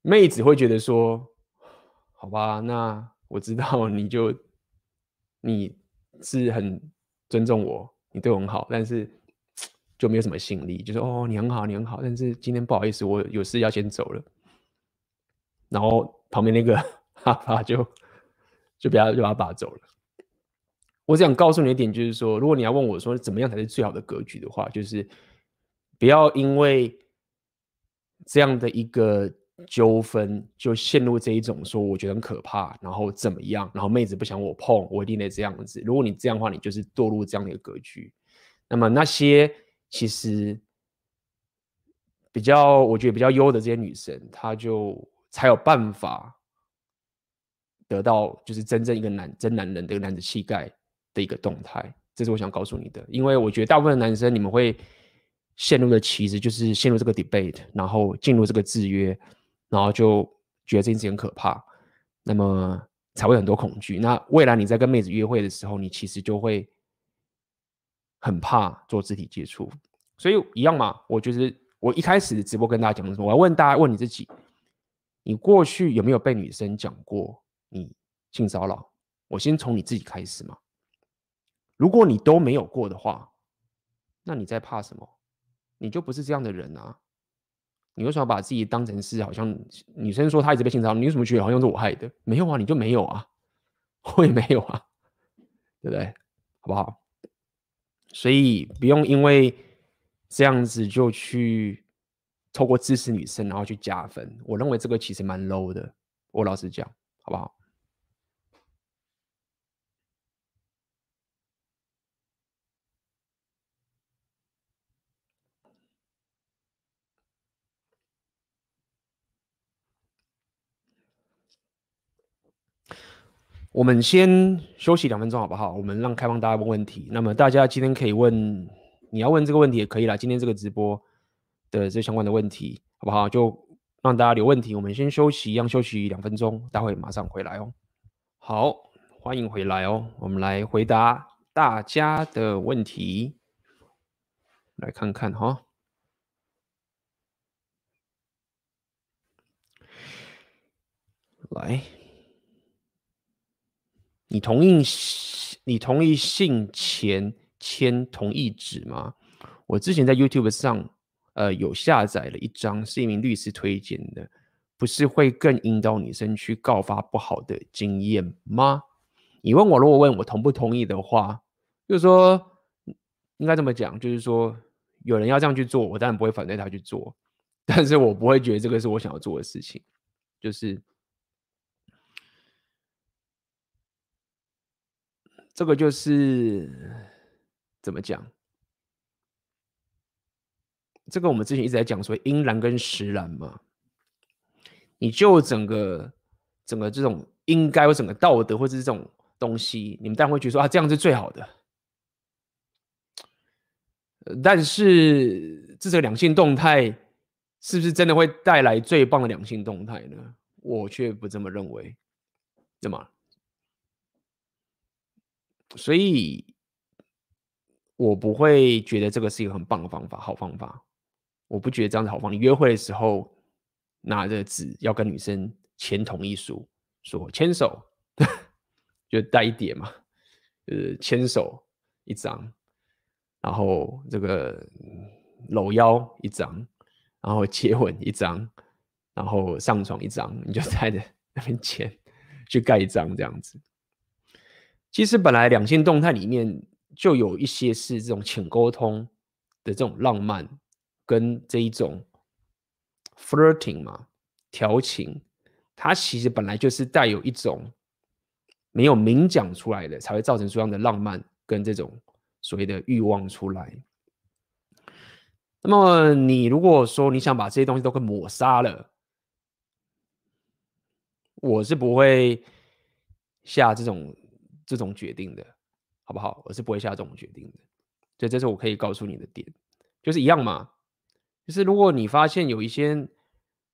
妹子会觉得说：“好吧，那我知道你就你是很尊重我，你对我很好，但是就没有什么吸引力。就是哦，你很好，你很好，但是今天不好意思，我有事要先走了。然后旁边那个 *laughs* 哈哈就就不要就把他拔走了。我只想告诉你一点，就是说，如果你要问我说怎么样才是最好的格局的话，就是不要因为。这样的一个纠纷，就陷入这一种说我觉得很可怕，然后怎么样，然后妹子不想我碰，我一定得这样子。如果你这样的话，你就是堕入这样的一个格局。那么那些其实比较，我觉得比较优的这些女生，她就才有办法得到就是真正一个男真男人的男子气概的一个动态。这是我想告诉你的，因为我觉得大部分男生你们会。陷入的其实就是陷入这个 debate，然后进入这个制约，然后就觉得这件事很可怕，那么才会很多恐惧。那未来你在跟妹子约会的时候，你其实就会很怕做肢体接触。所以一样嘛，我觉得我一开始直播跟大家讲的时候，我要问大家问你自己：你过去有没有被女生讲过你性骚扰？我先从你自己开始嘛。如果你都没有过的话，那你在怕什么？你就不是这样的人啊！你为什么把自己当成是好像女生说她一直被性骚扰，你为什么觉得好像是我害的？没有啊，你就没有啊，*laughs* 我也没有啊，对不对？好不好？所以不用因为这样子就去透过支持女生，然后去加分。我认为这个其实蛮 low 的，我老实讲，好不好？我们先休息两分钟，好不好？我们让开放大家问问题。那么大家今天可以问，你要问这个问题也可以啦。今天这个直播的这相关的问题，好不好？就让大家留问题。我们先休息，一样休息两分钟，待会马上回来哦。好，欢迎回来哦。我们来回答大家的问题，来看看哈。来。你同意你同意性前签同意纸吗？我之前在 YouTube 上，呃，有下载了一张，是一名律师推荐的，不是会更引导女生去告发不好的经验吗？你问我，如果问我同不同意的话，就是说应该这么讲，就是说有人要这样去做，我当然不会反对他去做，但是我不会觉得这个是我想要做的事情，就是。这个就是怎么讲？这个我们之前一直在讲说应然跟实然嘛。你就整个整个这种应该有整个道德或者是这种东西，你们当然会觉得说啊，这样是最好的。但是这个两性动态是不是真的会带来最棒的两性动态呢？我却不这么认为，对吗？所以，我不会觉得这个是一个很棒的方法，好方法。我不觉得这样子好方法。你约会的时候拿着纸要跟女生签同意书，说牵手，就带一点嘛，就是牵手一张，然后这个搂腰一张，然后接吻一张，然后上床一张，你就 *laughs* 在那边签，去盖一张这样子。其实本来两性动态里面就有一些是这种浅沟通的这种浪漫，跟这一种 flirting 嘛，调情，它其实本来就是带有一种没有明讲出来的，才会造成这样的浪漫跟这种所谓的欲望出来。那么你如果说你想把这些东西都给抹杀了，我是不会下这种这种决定的，好不好？我是不会下这种决定的。所以这是我可以告诉你的点，就是一样嘛。就是如果你发现有一些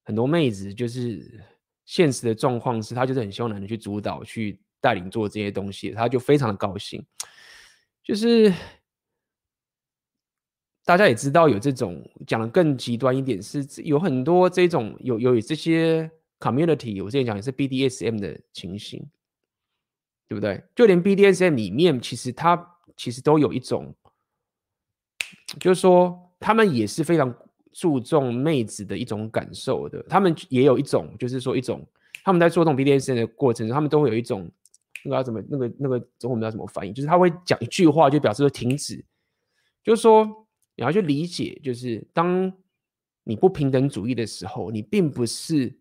很多妹子，就是现实的状况是，她就是很希望男人去主导、去带领做这些东西，她就非常的高兴。就是大家也知道有这种讲的更极端一点，是有很多这种有有这些 community，我之前讲也是 BDSM 的情形，对不对？就连 BDSM 里面，其实它其实都有一种，就是说他们也是非常。注重妹子的一种感受的，他们也有一种，就是说一种，他们在做这种 BDSM 的过程中，他们都会有一种，那个要怎么，那个那个中文要怎么翻译？就是他会讲一句话，就表示说停止，就是说你要去理解，就是当你不平等主义的时候，你并不是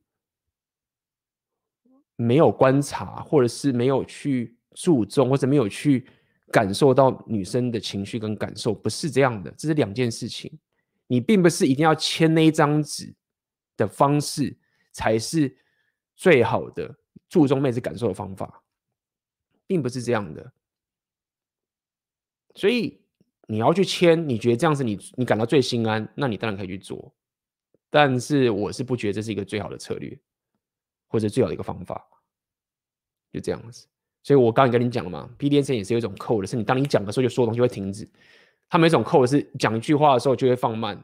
没有观察，或者是没有去注重，或者没有去感受到女生的情绪跟感受，不是这样的，这是两件事情。你并不是一定要签那一张纸的方式才是最好的注重妹子感受的方法，并不是这样的。所以你要去签，你觉得这样子你你感到最心安，那你当然可以去做。但是我是不觉得这是一个最好的策略，或者最好的一个方法，就这样子。所以我刚才跟你讲了嘛，BDSM 也是有一种扣的，是你当你讲的时候，就说东西会停止。他们一种扣的是讲一句话的时候就会放慢，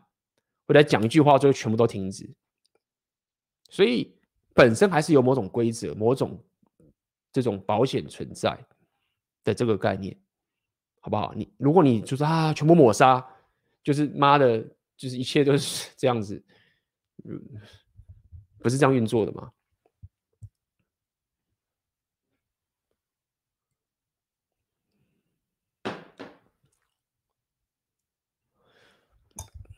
或者讲一句话就会全部都停止，所以本身还是有某种规则、某种这种保险存在的这个概念，好不好？你如果你就是啊，全部抹杀，就是妈的，就是一切都是 *laughs* 这样子，嗯，不是这样运作的吗？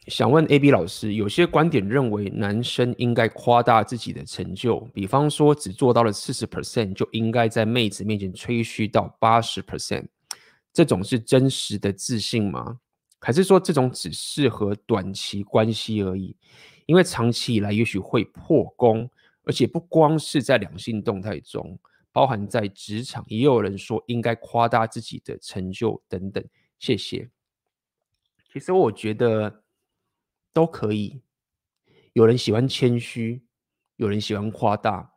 想问 AB 老师，有些观点认为男生应该夸大自己的成就，比方说只做到了四十 percent 就应该在妹子面前吹嘘到八十 percent，这种是真实的自信吗？还是说这种只适合短期关系而已？因为长期以来也许会破功，而且不光是在两性动态中，包含在职场，也有人说应该夸大自己的成就等等。谢谢。其实我觉得。都可以，有人喜欢谦虚，有人喜欢夸大。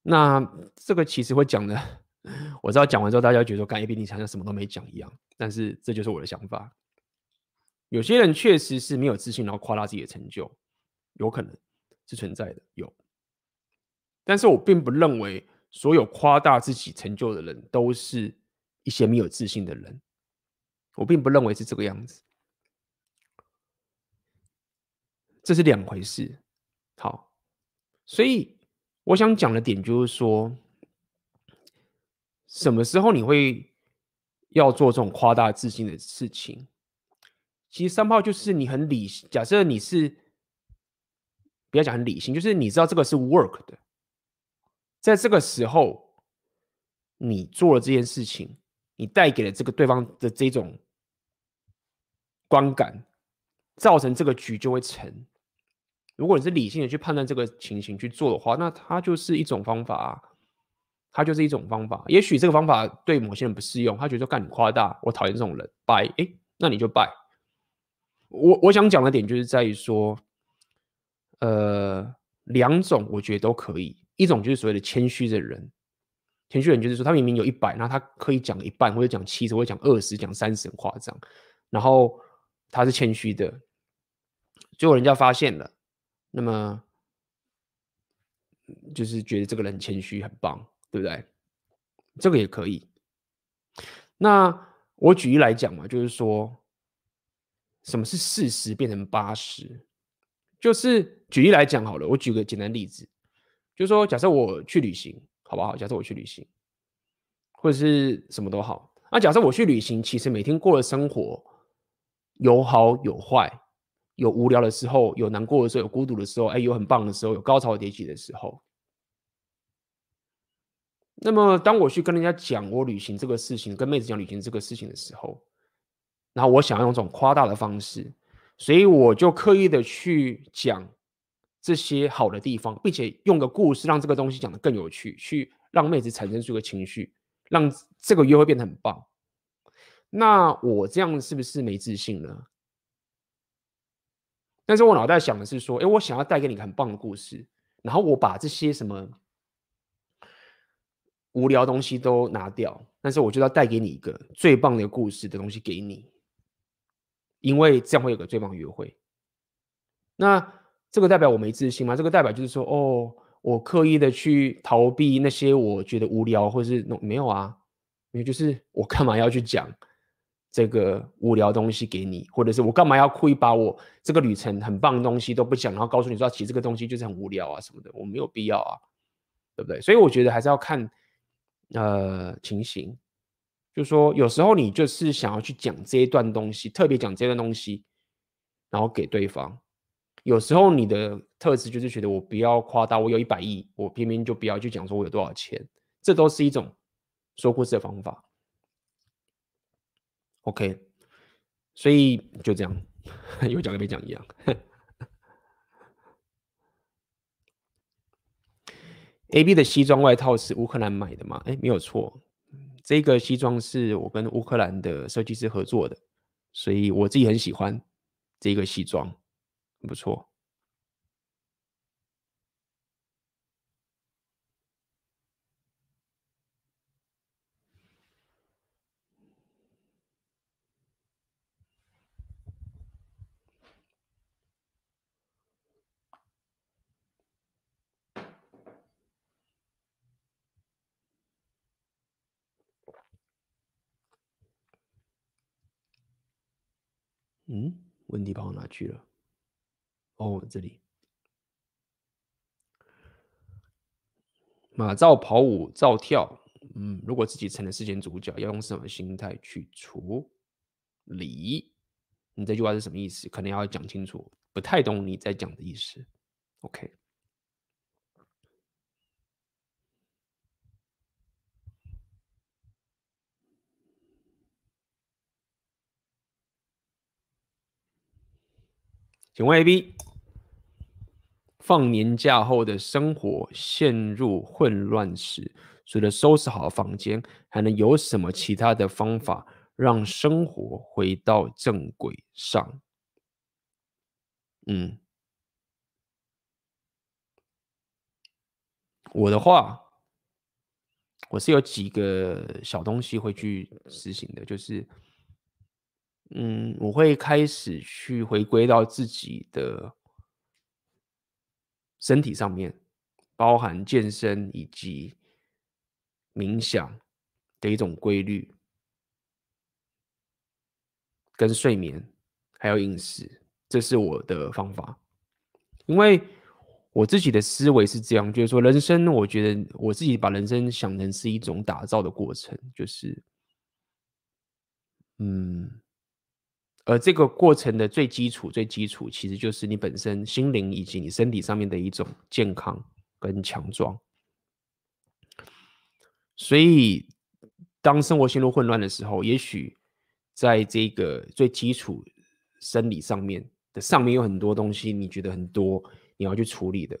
那这个其实会讲的，*laughs* 我知道讲完之后大家觉得说，干 AB 你好像什么都没讲一样。但是这就是我的想法。有些人确实是没有自信，然后夸大自己的成就，有可能是存在的，有。但是我并不认为所有夸大自己成就的人都是一些没有自信的人，我并不认为是这个样子。这是两回事，好，所以我想讲的点就是说，什么时候你会要做这种夸大自信的事情？其实三炮就是你很理，假设你是不要讲很理性，就是你知道这个是 work 的，在这个时候你做了这件事情，你带给了这个对方的这种观感，造成这个局就会成。如果你是理性的去判断这个情形去做的话，那它就是一种方法啊，它就是一种方法。也许这个方法对某些人不适用，他觉得干你夸大，我讨厌这种人，拜，哎，那你就拜。我我想讲的点就是在于说，呃，两种我觉得都可以，一种就是所谓的谦虚的人，谦虚人就是说他明明有一百，那他可以讲一半，或者讲七十，或者讲二十，讲三十很夸张，然后他是谦虚的，结果人家发现了。那么，就是觉得这个人谦虚很棒，对不对？这个也可以。那我举例来讲嘛，就是说，什么是四十变成八十？就是举例来讲好了，我举个简单例子，就是说，假设我去旅行，好不好？假设我去旅行，或者是什么都好。那假设我去旅行，其实每天过的生活有好有坏。有无聊的时候，有难过的时候，有孤独的时候，哎，有很棒的时候，有高潮迭起的时候。那么当我去跟人家讲我旅行这个事情，跟妹子讲旅行这个事情的时候，然后我想要用这种夸大的方式，所以我就刻意的去讲这些好的地方，并且用个故事让这个东西讲得更有趣，去让妹子产生出个情绪，让这个约会变得很棒。那我这样是不是没自信呢？但是我脑袋想的是说，诶，我想要带给你很棒的故事，然后我把这些什么无聊东西都拿掉，但是我就要带给你一个最棒的故事的东西给你，因为这样会有个最棒约会。那这个代表我没自信吗？这个代表就是说，哦，我刻意的去逃避那些我觉得无聊或是没有啊，因为就是我干嘛要去讲？这个无聊东西给你，或者是我干嘛要故意把我这个旅程很棒的东西都不讲，然后告诉你说，其实这个东西就是很无聊啊什么的，我没有必要啊，对不对？所以我觉得还是要看呃情形，就说有时候你就是想要去讲这一段东西，特别讲这段东西，然后给对方；有时候你的特质就是觉得我不要夸大，我有一百亿，我偏偏就不要去讲说我有多少钱，这都是一种说故事的方法。OK，所以就这样，*laughs* 有讲跟没讲一样。AB 的西装外套是乌克兰买的吗？哎，没有错，这个西装是我跟乌克兰的设计师合作的，所以我自己很喜欢这个西装，不错。嗯，问题跑哪去了？哦，这里。马照跑，舞照跳。嗯，如果自己成了事件主角，要用什么心态去处理？你这句话是什么意思？可能要讲清楚，不太懂你在讲的意思。OK。请问 AB，放年假后的生活陷入混乱时，除了收拾好房间，还能有什么其他的方法让生活回到正轨上？嗯，我的话，我是有几个小东西会去实行的，就是。嗯，我会开始去回归到自己的身体上面，包含健身以及冥想的一种规律，跟睡眠还有饮食，这是我的方法。因为我自己的思维是这样，就是说，人生，我觉得我自己把人生想成是一种打造的过程，就是，嗯。而这个过程的最基础、最基础，其实就是你本身心灵以及你身体上面的一种健康跟强壮。所以，当生活陷入混乱的时候，也许在这个最基础生理上面的上面有很多东西，你觉得很多你要去处理的，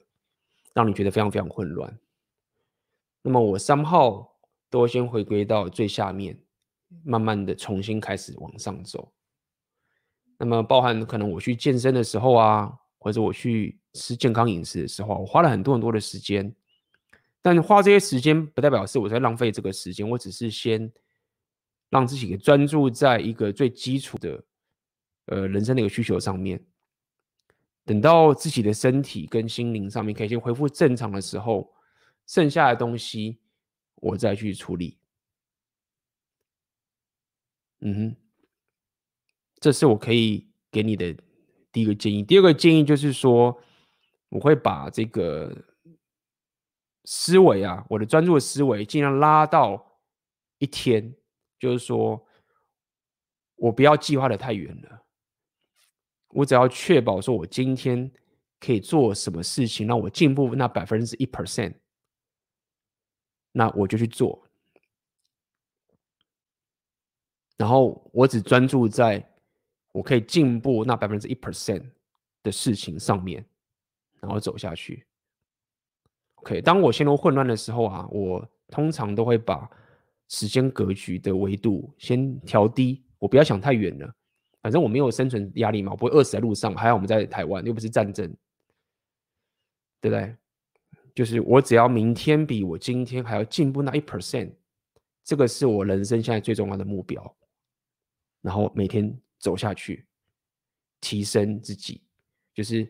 让你觉得非常非常混乱。那么，我三号都先回归到最下面，慢慢的重新开始往上走。那么，包含可能我去健身的时候啊，或者我去吃健康饮食的时候，我花了很多很多的时间。但花这些时间不代表是我在浪费这个时间，我只是先让自己给专注在一个最基础的呃人生的一个需求上面。等到自己的身体跟心灵上面可以先恢复正常的时候，剩下的东西我再去处理。嗯哼。这是我可以给你的第一个建议。第二个建议就是说，我会把这个思维啊，我的专注的思维尽量拉到一天，就是说我不要计划的太远了，我只要确保说我今天可以做什么事情，让我进步那百分之一 percent，那我就去做，然后我只专注在我可以进步那百分之一 percent 的事情上面，然后走下去。OK，当我陷入混乱的时候啊，我通常都会把时间格局的维度先调低，我不要想太远了。反正我没有生存压力嘛，我不会饿死在路上。还好我们在台湾，又不是战争，对不对？就是我只要明天比我今天还要进步那一 percent，这个是我人生现在最重要的目标。然后每天走下去，提升自己。就是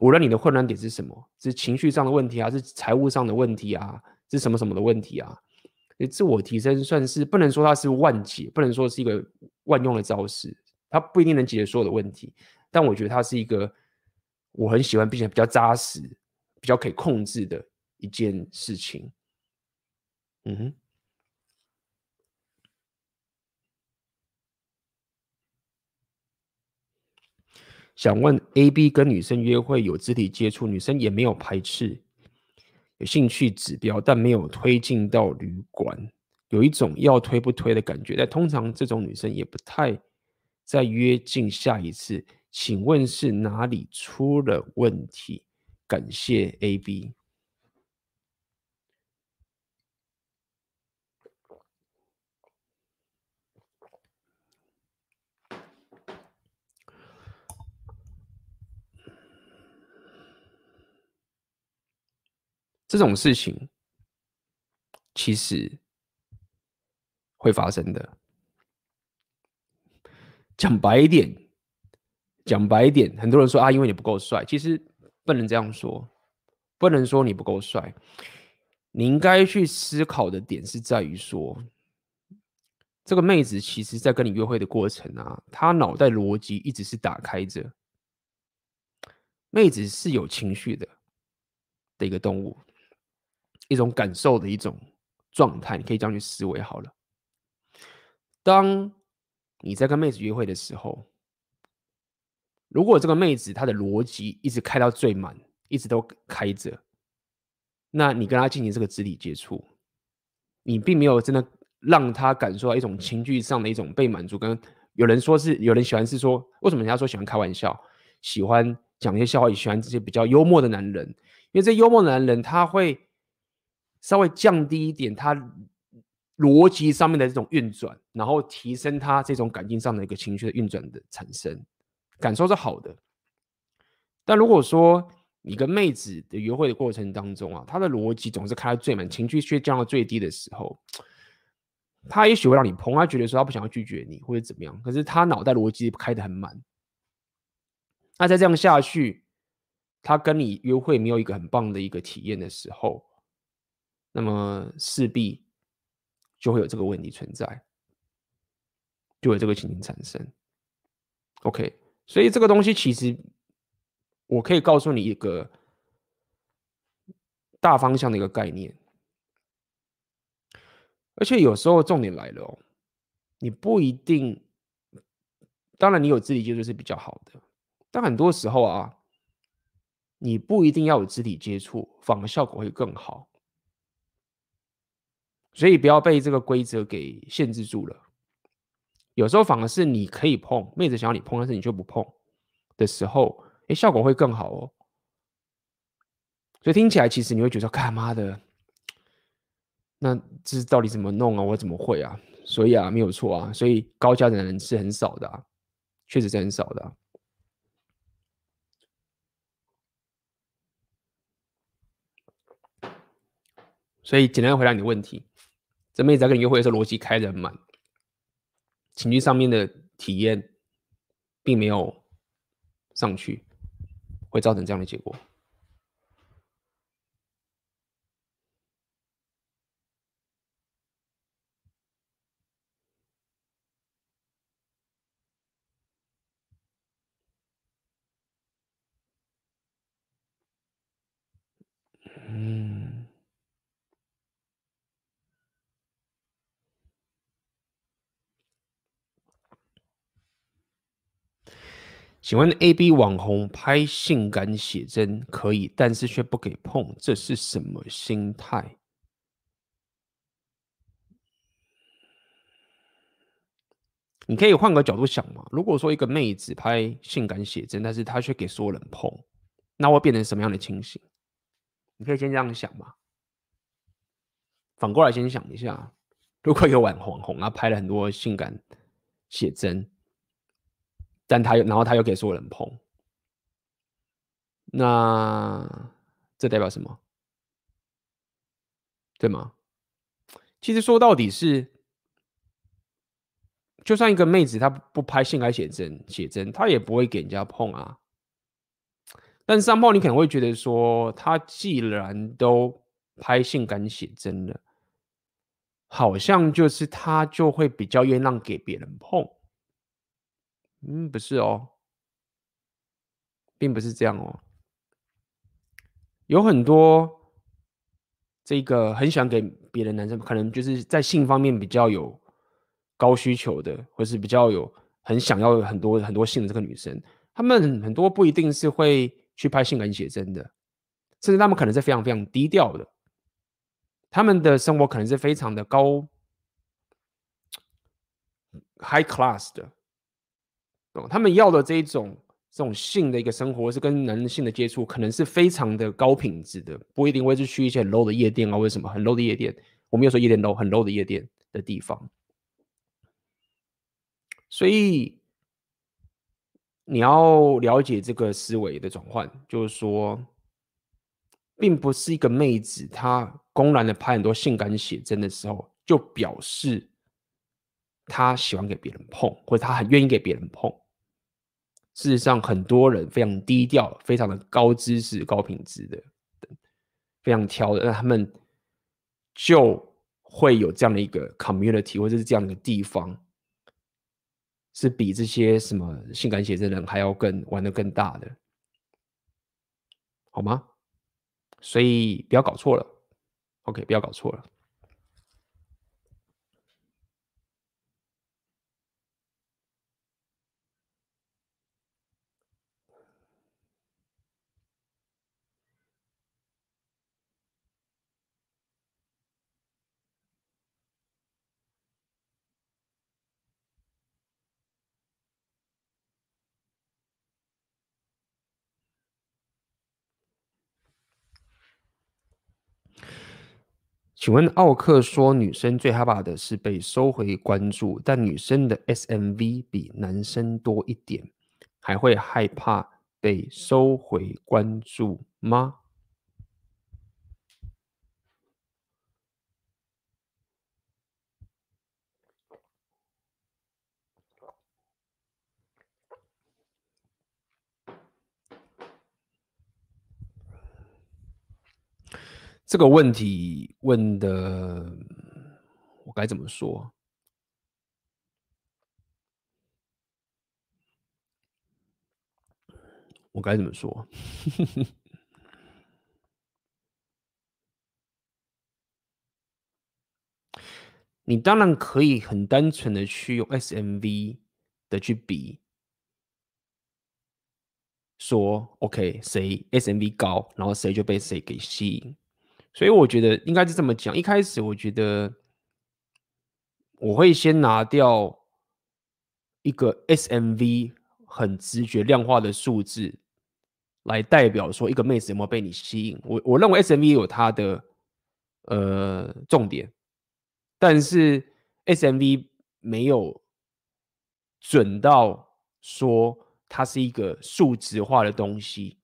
无论你的混乱点是什么，是情绪上的问题啊，是财务上的问题啊，是什么什么的问题啊？自我提升算是不能说它是万解，不能说是一个万用的招式。它不一定能解决所有的问题，但我觉得它是一个我很喜欢并且比较扎实、比较可以控制的一件事情。嗯哼。想问 A、B 跟女生约会有肢体接触，女生也没有排斥，有兴趣指标，但没有推进到旅馆，有一种要推不推的感觉。但通常这种女生也不太。再约进下一次，请问是哪里出了问题？感谢 AB。这种事情其实会发生的。讲白一点，讲白一点，很多人说啊，因为你不够帅，其实不能这样说，不能说你不够帅。你应该去思考的点是在于说，这个妹子其实在跟你约会的过程啊，她脑袋逻辑一直是打开着。妹子是有情绪的的一个动物，一种感受的一种状态，你可以这样去思维好了。当你在跟妹子约会的时候，如果这个妹子她的逻辑一直开到最满，一直都开着，那你跟她进行这个肢体接触，你并没有真的让她感受到一种情绪上的一种被满足。跟有人说是有人喜欢是说，为什么人家说喜欢开玩笑，喜欢讲一些笑话，也喜欢这些比较幽默的男人，因为这幽默的男人他会稍微降低一点他。逻辑上面的这种运转，然后提升他这种感情上的一个情绪的运转的产生，感受是好的。但如果说你跟妹子的约会的过程当中啊，他的逻辑总是开到最满，情绪却降到最低的时候，他也许会让你碰，他觉得说他不想要拒绝你或者怎么样，可是他脑袋逻辑开得很满。那再这样下去，他跟你约会没有一个很棒的一个体验的时候，那么势必。就会有这个问题存在，就有这个情形产生。OK，所以这个东西其实我可以告诉你一个大方向的一个概念，而且有时候重点来了哦，你不一定，当然你有肢体接触是比较好的，但很多时候啊，你不一定要有肢体接触，反而效果会更好。所以不要被这个规则给限制住了。有时候反而是你可以碰，妹子想要你碰，但是你却不碰的时候，哎，效果会更好哦。所以听起来其实你会觉得，干妈的，那这到底怎么弄啊？我怎么会啊？所以啊，没有错啊。所以高价的人是很少的啊，确实是很少的。所以简单回答你的问题。这妹子在跟你约会的时候，逻辑开得很满，情绪上面的体验并没有上去，会造成这样的结果。喜欢 ab 网红拍性感写真可以但是却不给碰这是什么心态？你可以换个角度想嘛如果说一个妹子拍性感写真但是她却给所有人碰那会变成什么样的情形？你可以先这样想嘛。反过来先想一下如果有网红红啊拍了很多性感写真但他又然后他又给所有人碰，那这代表什么？对吗？其实说到底是。就算一个妹子她不拍性感写真，写真她也不会给人家碰啊。但是 somehow 你可能会觉得说，她既然都拍性感写真了，好像就是她就会比较愿意让给别人碰。嗯，不是哦，并不是这样哦。有很多这个很喜欢给别的男生，可能就是在性方面比较有。高需求的，或是比较有很想要很多很多性的这个女生，她们很多不一定是会去拍性感写真的，甚至她们可能是非常非常低调的，他们的生活可能是非常的高 high class 的，懂？她们要的这一种这种性的一个生活，是跟男性的接触，可能是非常的高品质的，不一定会是去一些很 low 的夜店啊，为什么很 low 的夜店？我没有说夜店 low，很 low 的夜店的地方。所以你要了解这个思维的转换，就是说，并不是一个妹子她公然的拍很多性感写真的时候，就表示她喜欢给别人碰，或者她很愿意给别人碰。事实上，很多人非常低调、非常的高知识、高品质的，非常挑的，那他们就会有这样的一个 community，或者是这样的一个地方。是比这些什么性感写真人还要更玩的更大的，好吗？所以不要搞错了，OK，不要搞错了。请问奥克说，女生最害怕的是被收回关注，但女生的 SMV 比男生多一点，还会害怕被收回关注吗？这个问题问的，我该怎么说？我该怎么说？你当然可以很单纯的去用 SMV 的去比，说 OK 谁 SMV 高，然后谁就被谁给吸引。所以我觉得应该是这么讲。一开始我觉得我会先拿掉一个 SMV 很直觉量化的数字来代表说一个妹子有没有被你吸引。我我认为 SMV 有它的呃重点，但是 SMV 没有准到说它是一个数值化的东西，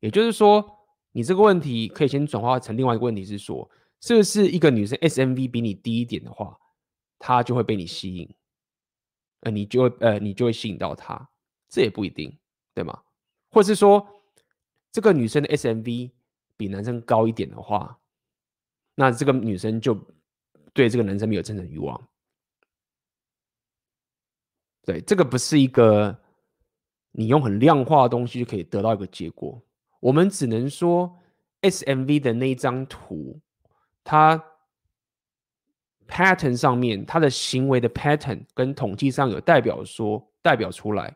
也就是说。你这个问题可以先转化成另外一个问题，是说，是不是一个女生 SMV 比你低一点的话，她就会被你吸引，呃，你就会呃，你就会吸引到她，这也不一定，对吗？或是说，这个女生的 SMV 比男生高一点的话，那这个女生就对这个男生没有真正欲望。对，这个不是一个你用很量化的东西就可以得到一个结果。我们只能说，SMV 的那一张图，它 pattern 上面，它的行为的 pattern 跟统计上有代表说，代表出来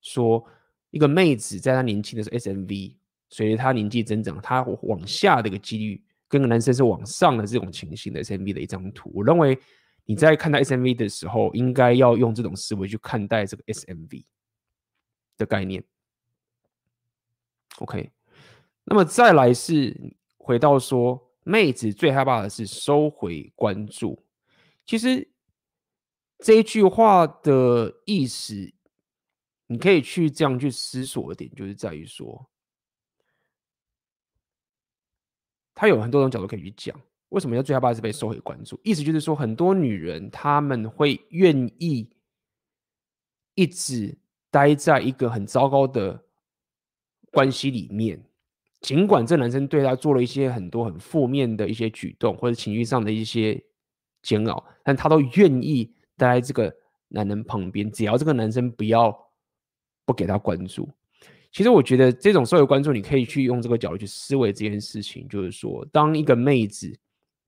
说，一个妹子在她年轻的时候，SMV 随着她年纪增长，她往下的一个几率，跟个男生是往上的这种情形的 SMV 的一张图。我认为你在看待 SMV 的时候，应该要用这种思维去看待这个 SMV 的概念。OK，那么再来是回到说，妹子最害怕的是收回关注。其实这一句话的意思，你可以去这样去思索的点，就是在于说，它有很多种角度可以去讲。为什么要最害怕是被收回关注？意思就是说，很多女人她们会愿意一直待在一个很糟糕的关系里面，尽管这男生对她做了一些很多很负面的一些举动，或者情绪上的一些煎熬，但她都愿意待在这个男人旁边，只要这个男生不要不给她关注。其实我觉得这种收回关注，你可以去用这个角度去思维这件事情，就是说，当一个妹子。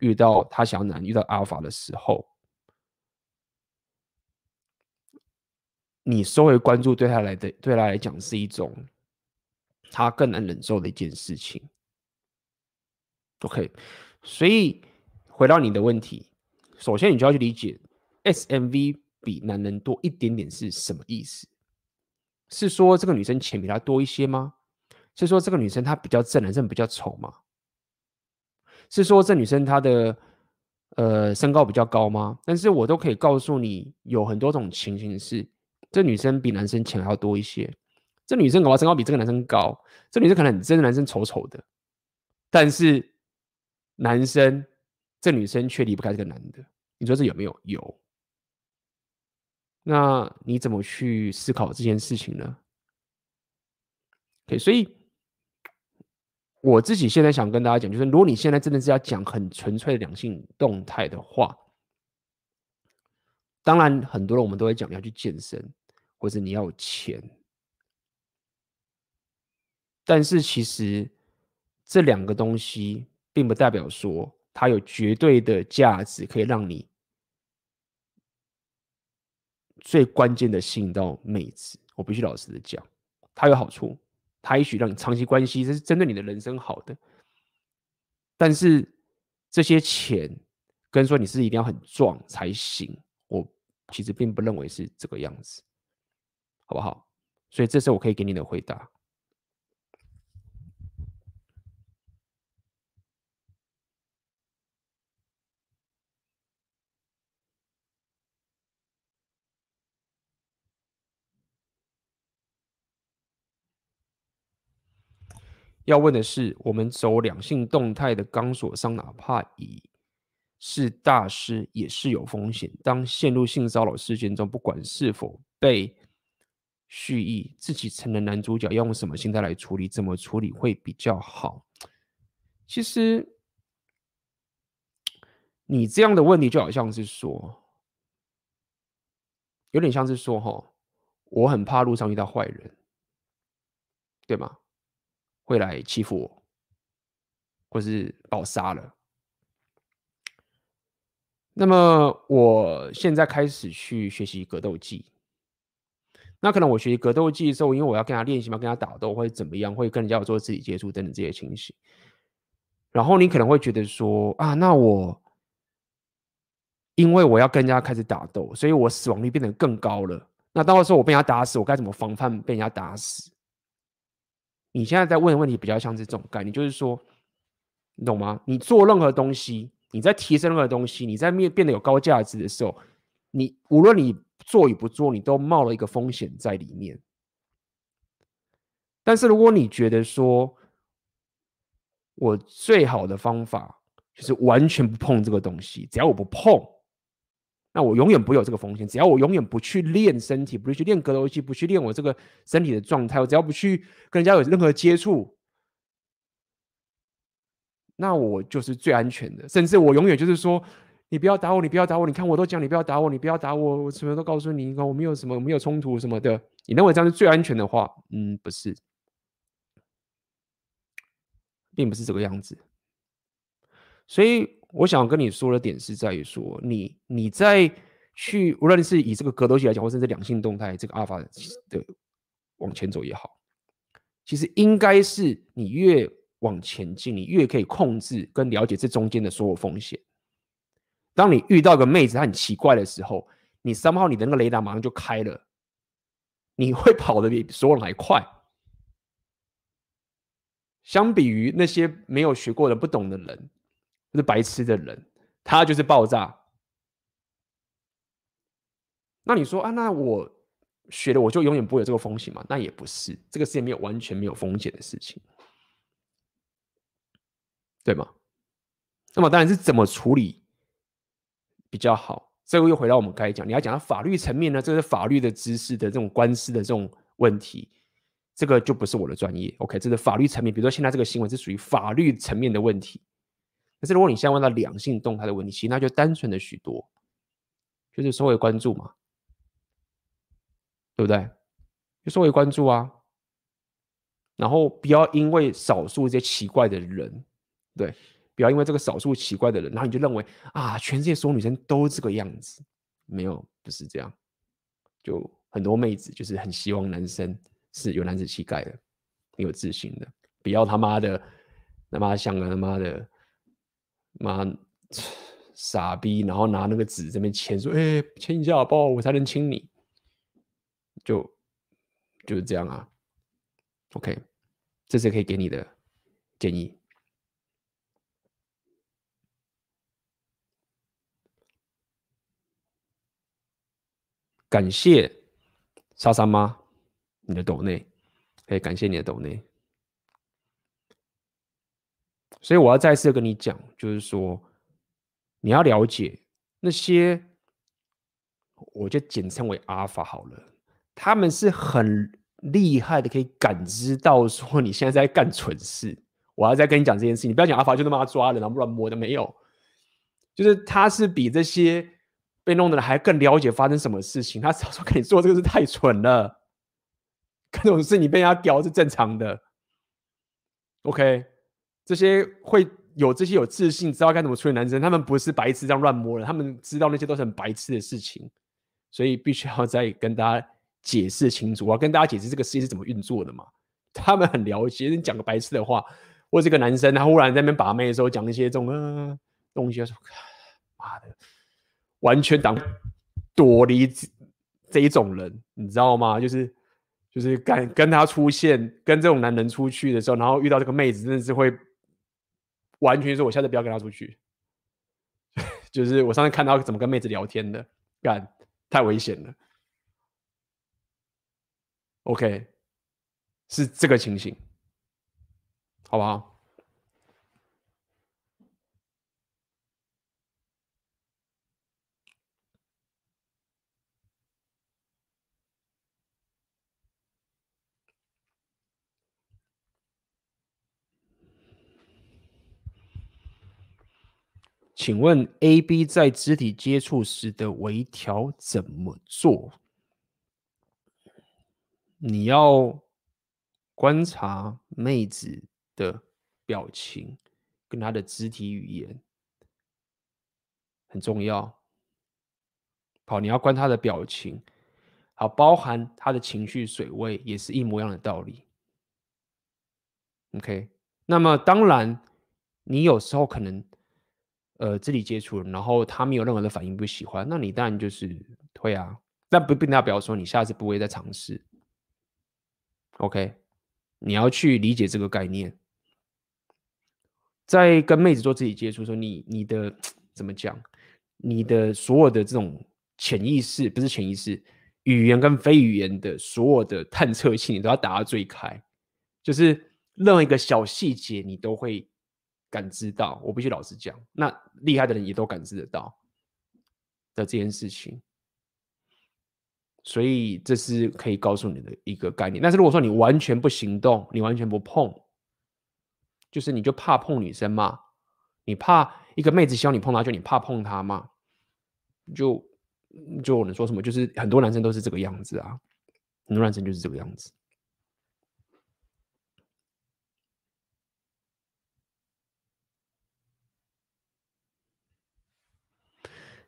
遇到她想要男，遇到阿尔法的时候，你收回关注，对他来的对他来讲是一种他更难忍受的一件事情。OK，所以回到你的问题，首先你就要去理解 SMV 比男人多一点点是什么意思？是说这个女生钱比他多一些吗？是说这个女生她比较正，男生比较丑吗？是说这女生她的呃身高比较高吗？但是我都可以告诉你，有很多种情形是，这女生比男生钱还要多一些。这女生搞不好身高比这个男生高，这女生可能真的男生丑丑的，但是男生这女生却离不开这个男的。你说这有没有？有。那你怎么去思考这件事情呢？OK，所以。我自己现在想跟大家讲，就是如果你现在真的是要讲很纯粹的两性动态的话，当然很多人我们都会讲你要去健身，或者你要有钱，但是其实这两个东西并不代表说它有绝对的价值，可以让你最关键的吸引到妹子。我必须老实的讲，它有好处。它也许让你长期关系，这是针对你的人生好的，但是这些钱跟说你是一定要很壮才行，我其实并不认为是这个样子，好不好？所以这是我可以给你的回答。要问的是，我们走两性动态的钢索上，哪怕已是大师，也是有风险。当陷入性骚扰事件中，不管是否被蓄意，自己成了男主角，要用什么心态来处理？怎么处理会比较好？其实，你这样的问题就好像是说，有点像是说，哈，我很怕路上遇到坏人，对吗？会来欺负我，或是把我杀了。那么我现在开始去学习格斗技。那可能我学习格斗技的时候，因为我要跟他练习嘛，跟他打斗或者怎么样，会跟人家有做肢体接触等等这些情形。然后你可能会觉得说啊，那我因为我要跟人家开始打斗，所以我死亡率变得更高了。那到时候我被人家打死，我该怎么防范被人家打死？你现在在问的问题比较像是这种概念，就是说，你懂吗？你做任何东西，你在提升任何东西，你在面变得有高价值的时候，你无论你做与不做，你都冒了一个风险在里面。但是如果你觉得说，我最好的方法就是完全不碰这个东西，只要我不碰。那我永远不有这个风险，只要我永远不去练身体，不去练格斗技，不去练我这个身体的状态，我只要不去跟人家有任何接触，那我就是最安全的。甚至我永远就是说，你不要打我，你不要打我，你看我都讲你不要打我，你不要打我，我什么都告诉你，我没有什么，没有冲突什么的。你认为这样是最安全的话，嗯，不是，并不是这个样子。所以。我想跟你说的点是在于说，你你在去无论是以这个格斗技来讲，或者是两性动态这个阿尔法的往前走也好，其实应该是你越往前进，你越可以控制跟了解这中间的所有风险。当你遇到个妹子她很奇怪的时候，你三号你的那个雷达马上就开了，你会跑得比所有人还快。相比于那些没有学过的、不懂的人，是白痴的人，他就是爆炸。那你说啊，那我学了我就永远不会有这个风险吗？那也不是，这个世界没有完全没有风险的事情，对吗？那么当然是怎么处理比较好。这个又回到我们刚才讲，你要讲到法律层面呢，这是法律的知识的这种官司的这种问题。这个就不是我的专业，OK？这是法律层面，比如说现在这个新闻是属于法律层面的问题。但是如果你现在问到两性动态的问题，其实那就单纯的许多，就是社会关注嘛，对不对？就社会关注啊，然后不要因为少数这些奇怪的人，对，不要因为这个少数奇怪的人，然后你就认为啊，全世界所有女生都这个样子，没有，不是这样，就很多妹子就是很希望男生。是有男子气概的，有自信的，不要他妈的他妈像个他妈的妈傻逼，然后拿那个纸这边签说，哎、欸，签一下好不好？我才能亲你，就就是这样啊。OK，这是可以给你的建议。感谢莎莎妈。你的抖内，可以感谢你的抖内。所以我要再次跟你讲，就是说，你要了解那些，我就简称为阿尔法好了。他们是很厉害的，可以感知到说你现在在干蠢事。我要再跟你讲这件事，你不要讲阿尔法就那么抓人，然后乱摸的没有。就是他是比这些被弄的人还更了解发生什么事情。他早说跟你做这个是太蠢了。这种事你被人家屌是正常的，OK？这些会有这些有自信、知道该怎么处理男生，他们不是白痴这样乱摸的，他们知道那些都是很白痴的事情，所以必须要再跟大家解释清楚。我要跟大家解释这个世界是怎么运作的嘛？他们很了解，你讲个白痴的话，或这个男生他忽然在那边把妹的时候讲一些这种呃东西，说 *sighs* 妈的，完全挡躲离这一种人，你知道吗？就是。就是敢跟他出现，跟这种男人出去的时候，然后遇到这个妹子，真的是会完全是：“我下次不要跟他出去。*laughs* ”就是我上次看到怎么跟妹子聊天的，干太危险了。OK，是这个情形，好不好？请问 A、B 在肢体接触时的微调怎么做？你要观察妹子的表情跟她的肢体语言，很重要。好，你要观她的表情，好，包含她的情绪水位，也是一模一样的道理。OK，那么当然，你有时候可能。呃，肢体接触，然后他没有任何的反应，不喜欢，那你当然就是退啊。但不并不代表说你下次不会再尝试。OK，你要去理解这个概念。在跟妹子做肢体接触的时候，你你的怎么讲？你的所有的这种潜意识，不是潜意识，语言跟非语言的所有的探测器，你都要打到最开，就是任何一个小细节，你都会。感知到，我必须老实讲，那厉害的人也都感知得到的这件事情，所以这是可以告诉你的一个概念。但是如果说你完全不行动，你完全不碰，就是你就怕碰女生嘛？你怕一个妹子希望你碰她，就你怕碰她嘛？就就我能说什么？就是很多男生都是这个样子啊，很多男生就是这个样子。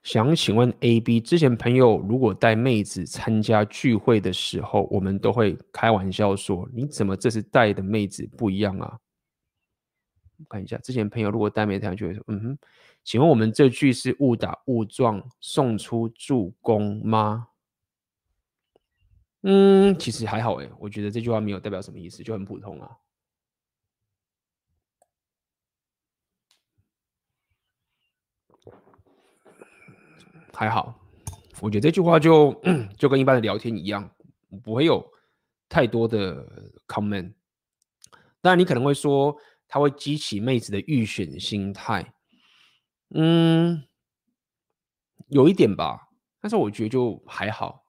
想请问 A、B 之前朋友如果带妹子参加聚会的时候，我们都会开玩笑说：“你怎么这次带的妹子不一样啊？”看一下，之前朋友如果单没太阳就会说，嗯哼，请问我们这句是误打误撞送出助攻吗？嗯，其实还好诶，我觉得这句话没有代表什么意思，就很普通啊。还好，我觉得这句话就 *clears throat* 就跟一般的聊天一样，不会有太多的 comment。当然，你可能会说，他会激起妹子的预选心态。嗯，有一点吧，但是我觉得就还好。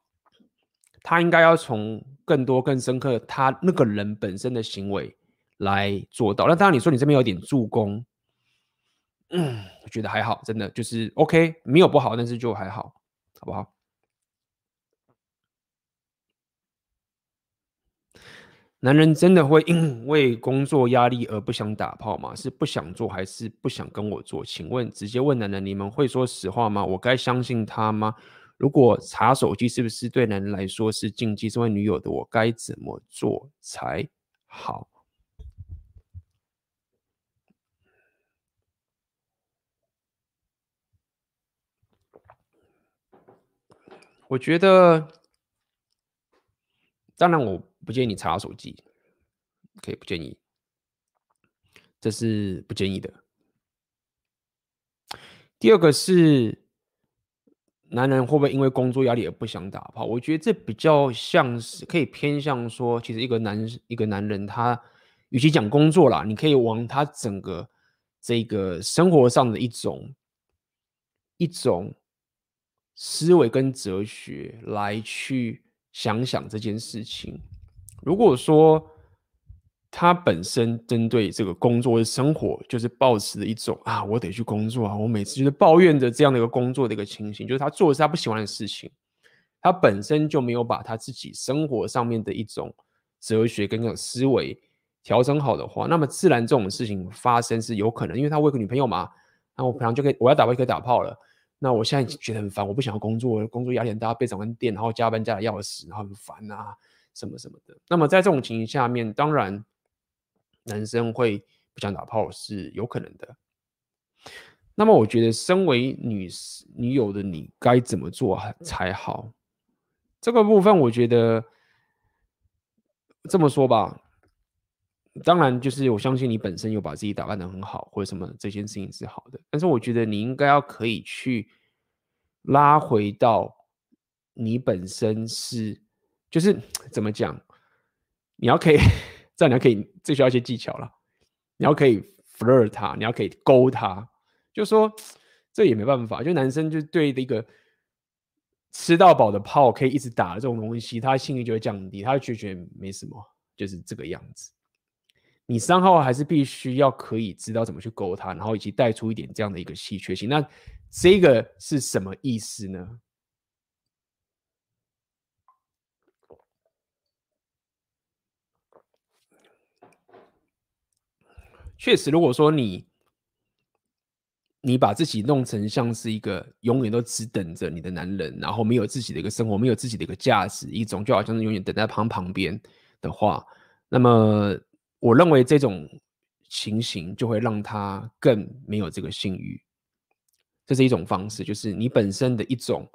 他应该要从更多、更深刻他那个人本身的行为来做到。那当然，你说你这边有点助攻，嗯，我觉得还好，真的就是 OK，没有不好，但是就还好，好不好？男人真的会因 *clears throat* 为工作压力而不想打炮吗？是不想做还是不想跟我做？请问，直接问男人，你们会说实话吗？我该相信他吗？如果查手机是不是对男人来说是禁忌？身为女友的我该怎么做才好？我觉得，当然我。不建议你查手机，可以不建议，这是不建议的。第二个是，男人会不会因为工作压力而不想打炮？我觉得这比较像是可以偏向说，其实一个男一个男人，他与其讲工作啦，你可以往他整个这个生活上的一种一种思维跟哲学来去想想这件事情。如果说他本身针对这个工作的生活，就是抱持的一种啊，我得去工作啊，我每次就是抱怨着这样的一个工作的一个情形，就是他做的是他不喜欢的事情，他本身就没有把他自己生活上面的一种哲学跟那种思维调整好的话，那么自然这种事情发生是有可能，因为他有个女朋友嘛，那我平常就可以我要打炮就可以打炮了，那我现在觉得很烦，我不想要工作，工作压力很大，被长官电，然后加班加的要死，然后很烦啊。什么什么的，那么在这种情形下面，当然男生会不想打炮是有可能的。那么我觉得，身为女女友的你该怎么做才好？这个部分我觉得这么说吧，当然就是我相信你本身有把自己打扮得很好，或者什么这件事情是好的。但是我觉得你应该要可以去拉回到你本身是。就是怎么讲，你要可以，这样你要可以，这需要一些技巧了。你要可以 flirt 他，你要可以勾他，就说这也没办法。就男生就对一个吃到饱的炮可以一直打这种东西，他性欲就会降低，他就觉得没什么，就是这个样子。你三号还是必须要可以知道怎么去勾他，然后以及带出一点这样的一个稀缺性。那这个是什么意思呢？确实，如果说你你把自己弄成像是一个永远都只等着你的男人，然后没有自己的一个生活，没有自己的一个价值，一种就好像是永远等在旁旁边的话，那么我认为这种情形就会让他更没有这个性欲。这是一种方式，就是你本身的一种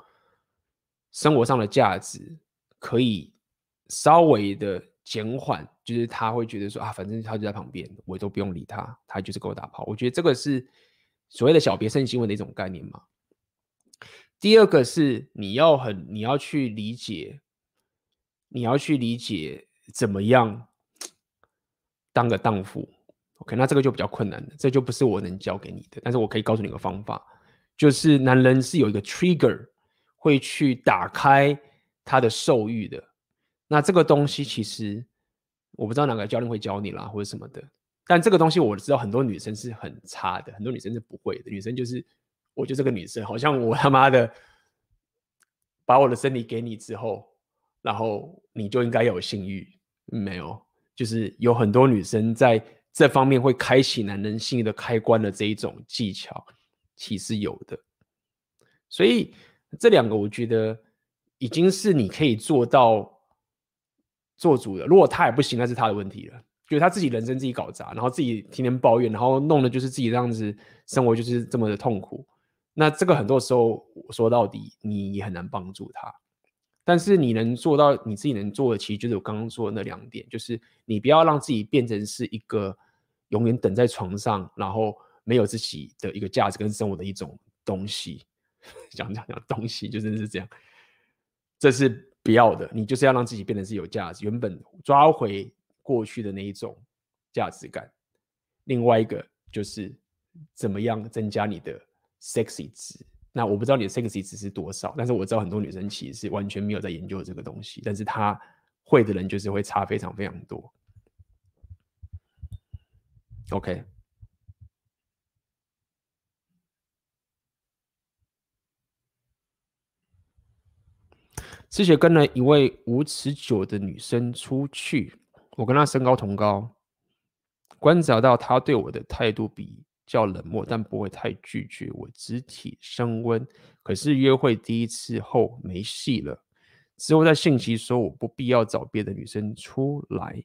生活上的价值可以稍微的。减缓，就是他会觉得说啊，反正他就在旁边，我都不用理他，他就是给我打炮。我觉得这个是所谓的小别胜新闻的一种概念嘛。第二个是你要很，你要去理解，你要去理解怎么样当个荡妇。OK，那这个就比较困难了，这就不是我能教给你的。但是我可以告诉你个方法，就是男人是有一个 trigger 会去打开他的兽欲的。那这个东西其实我不知道哪个教练会教你啦，或者什么的。但这个东西我知道很多女生是很差的，很多女生是不会的。女生就是，我就这个女生，好像我他妈的把我的身体给你之后，然后你就应该有性欲，没有？就是有很多女生在这方面会开启男人性的开关的这一种技巧，其实有的。所以这两个我觉得已经是你可以做到。做主的，如果他也不行，那是他的问题了。就是他自己人生自己搞砸，然后自己天天抱怨，然后弄的就是自己这样子生活就是这么的痛苦。那这个很多时候说到底，你也很难帮助他。但是你能做到你自己能做的，其实就是我刚刚说的那两点，就是你不要让自己变成是一个永远等在床上，然后没有自己的一个价值跟生活的一种东西。*laughs* 讲讲讲东西，就真的是这样，这是不要的。你就是要让自己变得是有价值，原本抓回过去的那一种价值感。另外一个就是怎么样增加你的 sexy 值。那我不知道你的 sexy 值是多少，但是我知道很多女生其实是完全没有在研究这个东西，但是她会的人就是会差非常非常多。OK，之前跟了一位无持久的女生出去，我跟她身高同高，观察到她对我的态度比。较冷漠，但不会太拒绝我肢体升温。可是约会第一次后没戏了，之后在信息说我不必要找别的女生出来，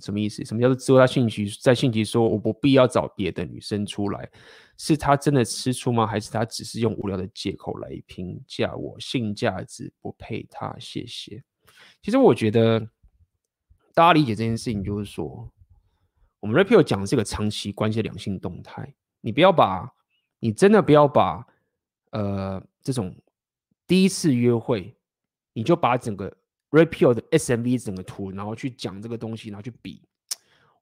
什么意思？什么叫做之后在信息在信息说我不必要找别的女生出来？是他真的吃醋吗？还是他只是用无聊的借口来评价我性价值不配他？谢谢。其实我觉得大家理解这件事情，就是说。我们 Rapio 讲的是一个长期关系的两性动态，你不要把，你真的不要把，呃，这种第一次约会，你就把整个 Rapio 的 SMV 整个图，然后去讲这个东西，然后去比，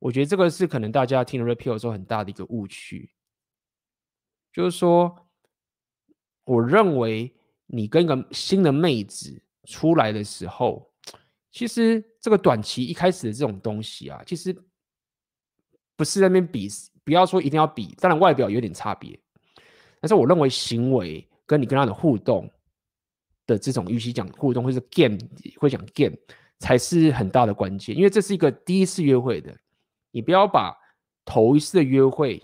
我觉得这个是可能大家听 Rapio 的时候很大的一个误区，就是说，我认为你跟一个新的妹子出来的时候，其实这个短期一开始的这种东西啊，其实。不是在那边比，不要说一定要比，当然外表有点差别，但是我认为行为跟你跟他的互动的这种，与其讲互动，或是 game，会讲 game 才是很大的关键，因为这是一个第一次约会的，你不要把头一次的约会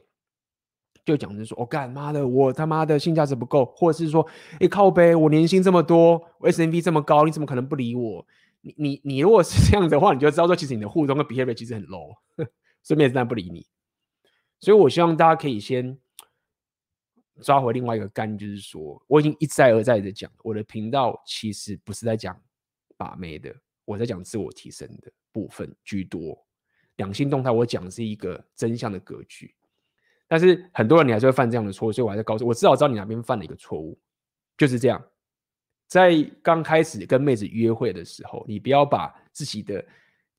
就讲成说，我干妈的，我他妈的性价值不够，或者是说，哎靠呗，我年薪这么多，我 SMV 这么高，你怎么可能不理我？你你你如果是这样子的话，你就知道说，其实你的互动跟 behavior 其实很 low。顺便是不理你，所以我希望大家可以先抓回另外一个杆，就是说，我已经一再而再的讲，我的频道其实不是在讲把妹的，我在讲自我提升的部分居多。两性动态我讲的是一个真相的格局，但是很多人你还是会犯这样的错，所以我还在告诉，我至少知道你哪边犯了一个错误，就是这样，在刚开始跟妹子约会的时候，你不要把自己的。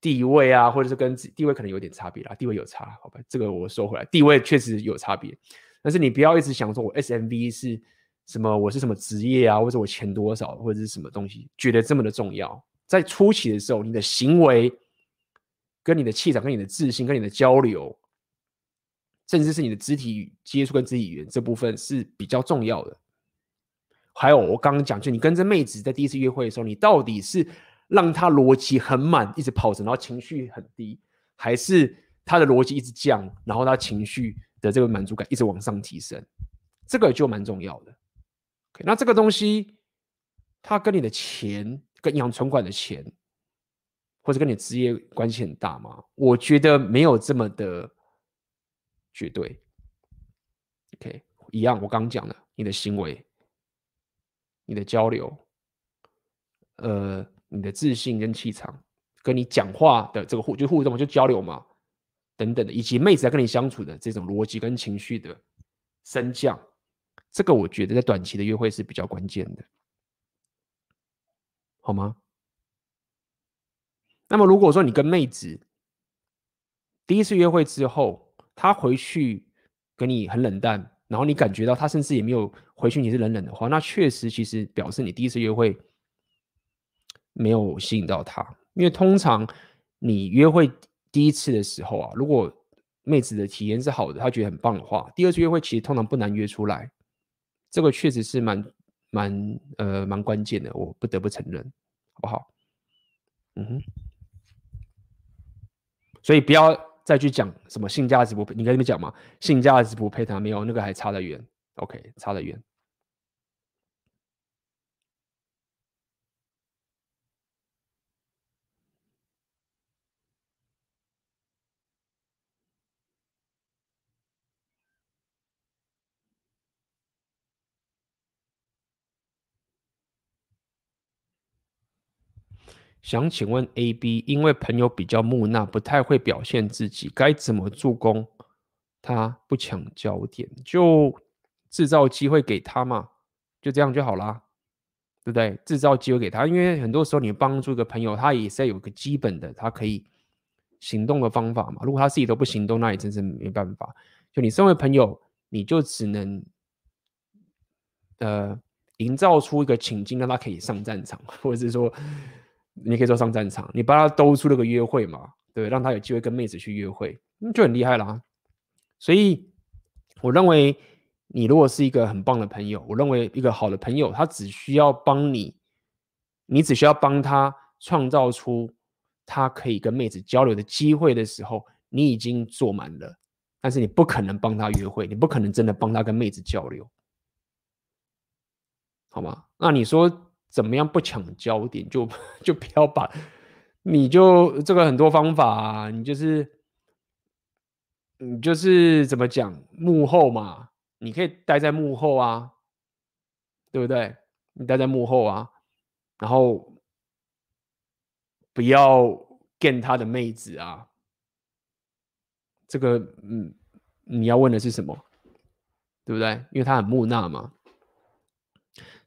地位啊，或者是跟地位可能有点差别啦，地位有差，好吧，这个我收回来，地位确实有差别，但是你不要一直想说我 SMV 是什么，我是什么职业啊，或者我钱多少，或者是什么东西，觉得这么的重要。在初期的时候，你的行为、跟你的气场、跟你的自信、跟你的交流，甚至是你的肢体接触跟肢体语言这部分是比较重要的。还有我刚刚讲，就你跟这妹子在第一次约会的时候，你到底是。让他逻辑很满，一直跑着，然后情绪很低，还是他的逻辑一直降，然后他情绪的这个满足感一直往上提升，这个就蛮重要的。那这个东西，它跟你的钱、跟银行存款的钱，或者跟你职业关系很大吗？我觉得没有这么的绝对。OK，一样，我刚刚讲的，你的行为、你的交流，呃。你的自信跟气场，跟你讲话的这个互就互动就交流嘛，等等的，以及妹子在跟你相处的这种逻辑跟情绪的升降，这个我觉得在短期的约会是比较关键的，好吗？那么如果说你跟妹子第一次约会之后，她回去跟你很冷淡，然后你感觉到她甚至也没有回去你是冷冷的话，那确实其实表示你第一次约会。没有吸引到他，因为通常你约会第一次的时候啊，如果妹子的体验是好的，她觉得很棒的话，第二次约会其实通常不难约出来。这个确实是蛮蛮呃蛮关键的，我不得不承认，好不好？嗯哼。所以不要再去讲什么性价值不配，你跟他们讲嘛，性价值不配他没有，那个还差得远。OK，差得远。想请问 AB，因为朋友比较木讷，不太会表现自己，该怎么助攻他不抢焦点？就制造机会给他嘛，就这样就好啦，对不对？制造机会给他，因为很多时候你帮助一个朋友，他也是要有个基本的，他可以行动的方法嘛。如果他自己都不行动，那也真是没办法。就你身为朋友，你就只能呃营造出一个情境，让他可以上战场，或者是说。你可以说上战场，你帮他兜出了个约会嘛，对，让他有机会跟妹子去约会，那就很厉害啦。所以我认为，你如果是一个很棒的朋友，我认为一个好的朋友，他只需要帮你，你只需要帮他创造出他可以跟妹子交流的机会的时候，你已经做满了。但是你不可能帮他约会，你不可能真的帮他跟妹子交流，好吗？那你说？怎么样不抢焦点，*laughs* 就就不要把，你就这个很多方法啊，你就是，你就是怎么讲幕后嘛，你可以待在幕后啊，对不对？你待在幕后啊，然后不要见他的妹子啊，这个嗯，你要问的是什么？对不对？因为他很木讷嘛。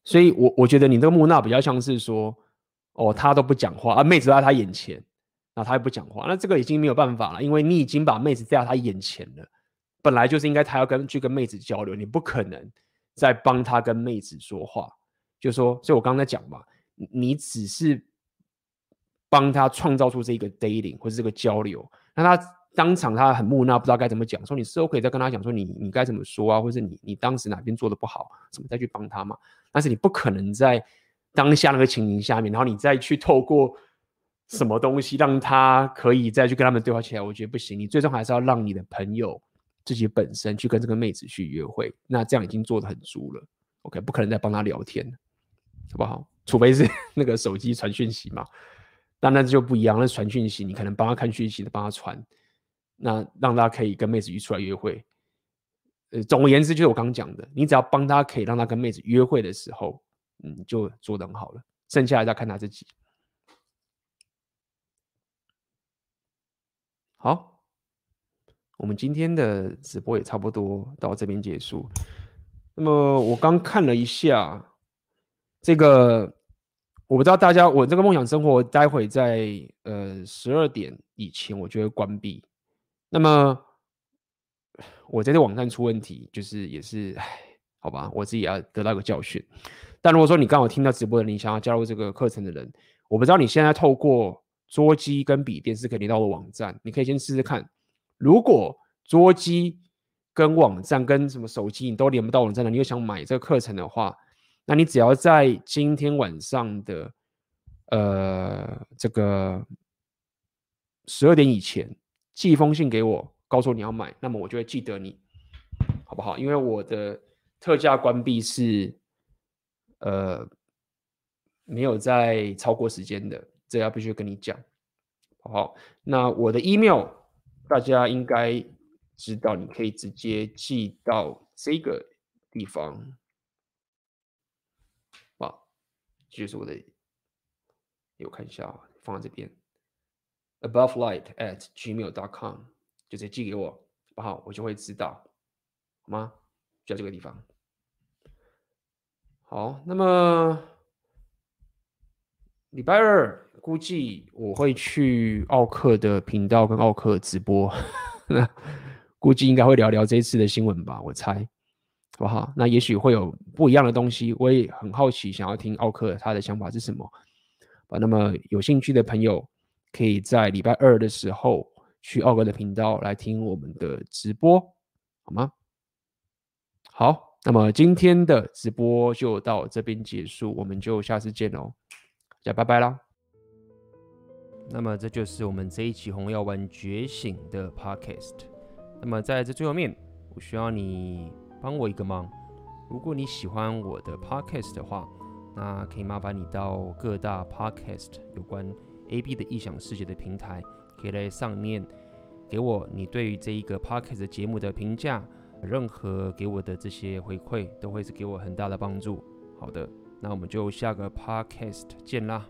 所以我，我觉得你这个木讷比较像是说，哦，他都不讲话，啊，妹子在他眼前，那他也不讲话，那这个已经没有办法了，因为你已经把妹子在他眼前了，本来就是应该他要跟去跟妹子交流，你不可能再帮他跟妹子说话，就说，所以我刚才讲嘛，你只是帮他创造出这个 dating 或者这个交流，那他。当场他很木讷，不知道该怎么讲，说你事后可以再跟他讲说你你该怎么说啊，或者你你当时哪边做的不好，怎么再去帮他嘛？但是你不可能在当下那个情形下面，然后你再去透过什么东西让他可以再去跟他们对话起来，我觉得不行。你最终还是要让你的朋友自己本身去跟这个妹子去约会，那这样已经做的很足了。OK，不可能再帮他聊天，好不好？除非是那个手机传讯息嘛，但那就不一样。那传讯息，你可能帮他看讯息，帮他传。那让他可以跟妹子一出来约会，呃，总而言之就是我刚讲的，你只要帮他可以让他跟妹子约会的时候，嗯，就做得很好了，剩下来再看他自己。好，我们今天的直播也差不多到这边结束。那么我刚看了一下这个，我不知道大家，我这个梦想生活待会在呃十二点以前，我就会关闭。那么我在这网站出问题，就是也是唉，好吧，我自己也要得到一个教训。但如果说你刚好听到直播的，你想要加入这个课程的人，我不知道你现在透过桌机跟笔电是可以连到的网站，你可以先试试看。如果桌机跟网站跟什么手机你都连不到网站的，你又想买这个课程的话，那你只要在今天晚上的呃这个十二点以前。寄封信给我，告诉你要买，那么我就会记得你，好不好？因为我的特价关闭是，呃，没有在超过时间的，这要必须跟你讲，好不好？那我的 email 大家应该知道，你可以直接寄到这个地方，好，这就是我的，我看一下，放在这边。Abovelight at gmail.com 就直接寄给我，好不好？我就会知道，好吗？就在这个地方。好，那么礼拜二估计我会去奥克的频道跟奥克直播，估计应该会聊聊这一次的新闻吧，我猜，好不好？那也许会有不一样的东西，我也很好奇，想要听奥克他的想法是什么。那么有兴趣的朋友。可以在礼拜二的时候去奥哥的频道来听我们的直播，好吗？好，那么今天的直播就到这边结束，我们就下次见喽，大家拜拜啦。那么这就是我们这一期红药丸觉醒的 Podcast。那么在这最后面，我需要你帮我一个忙，如果你喜欢我的 Podcast 的话，那可以麻烦你到各大 Podcast 有关。A B 的异想世界的平台，可以来上面给我你对于这一个 Podcast 节目的评价，任何给我的这些回馈都会是给我很大的帮助。好的，那我们就下个 Podcast 见啦。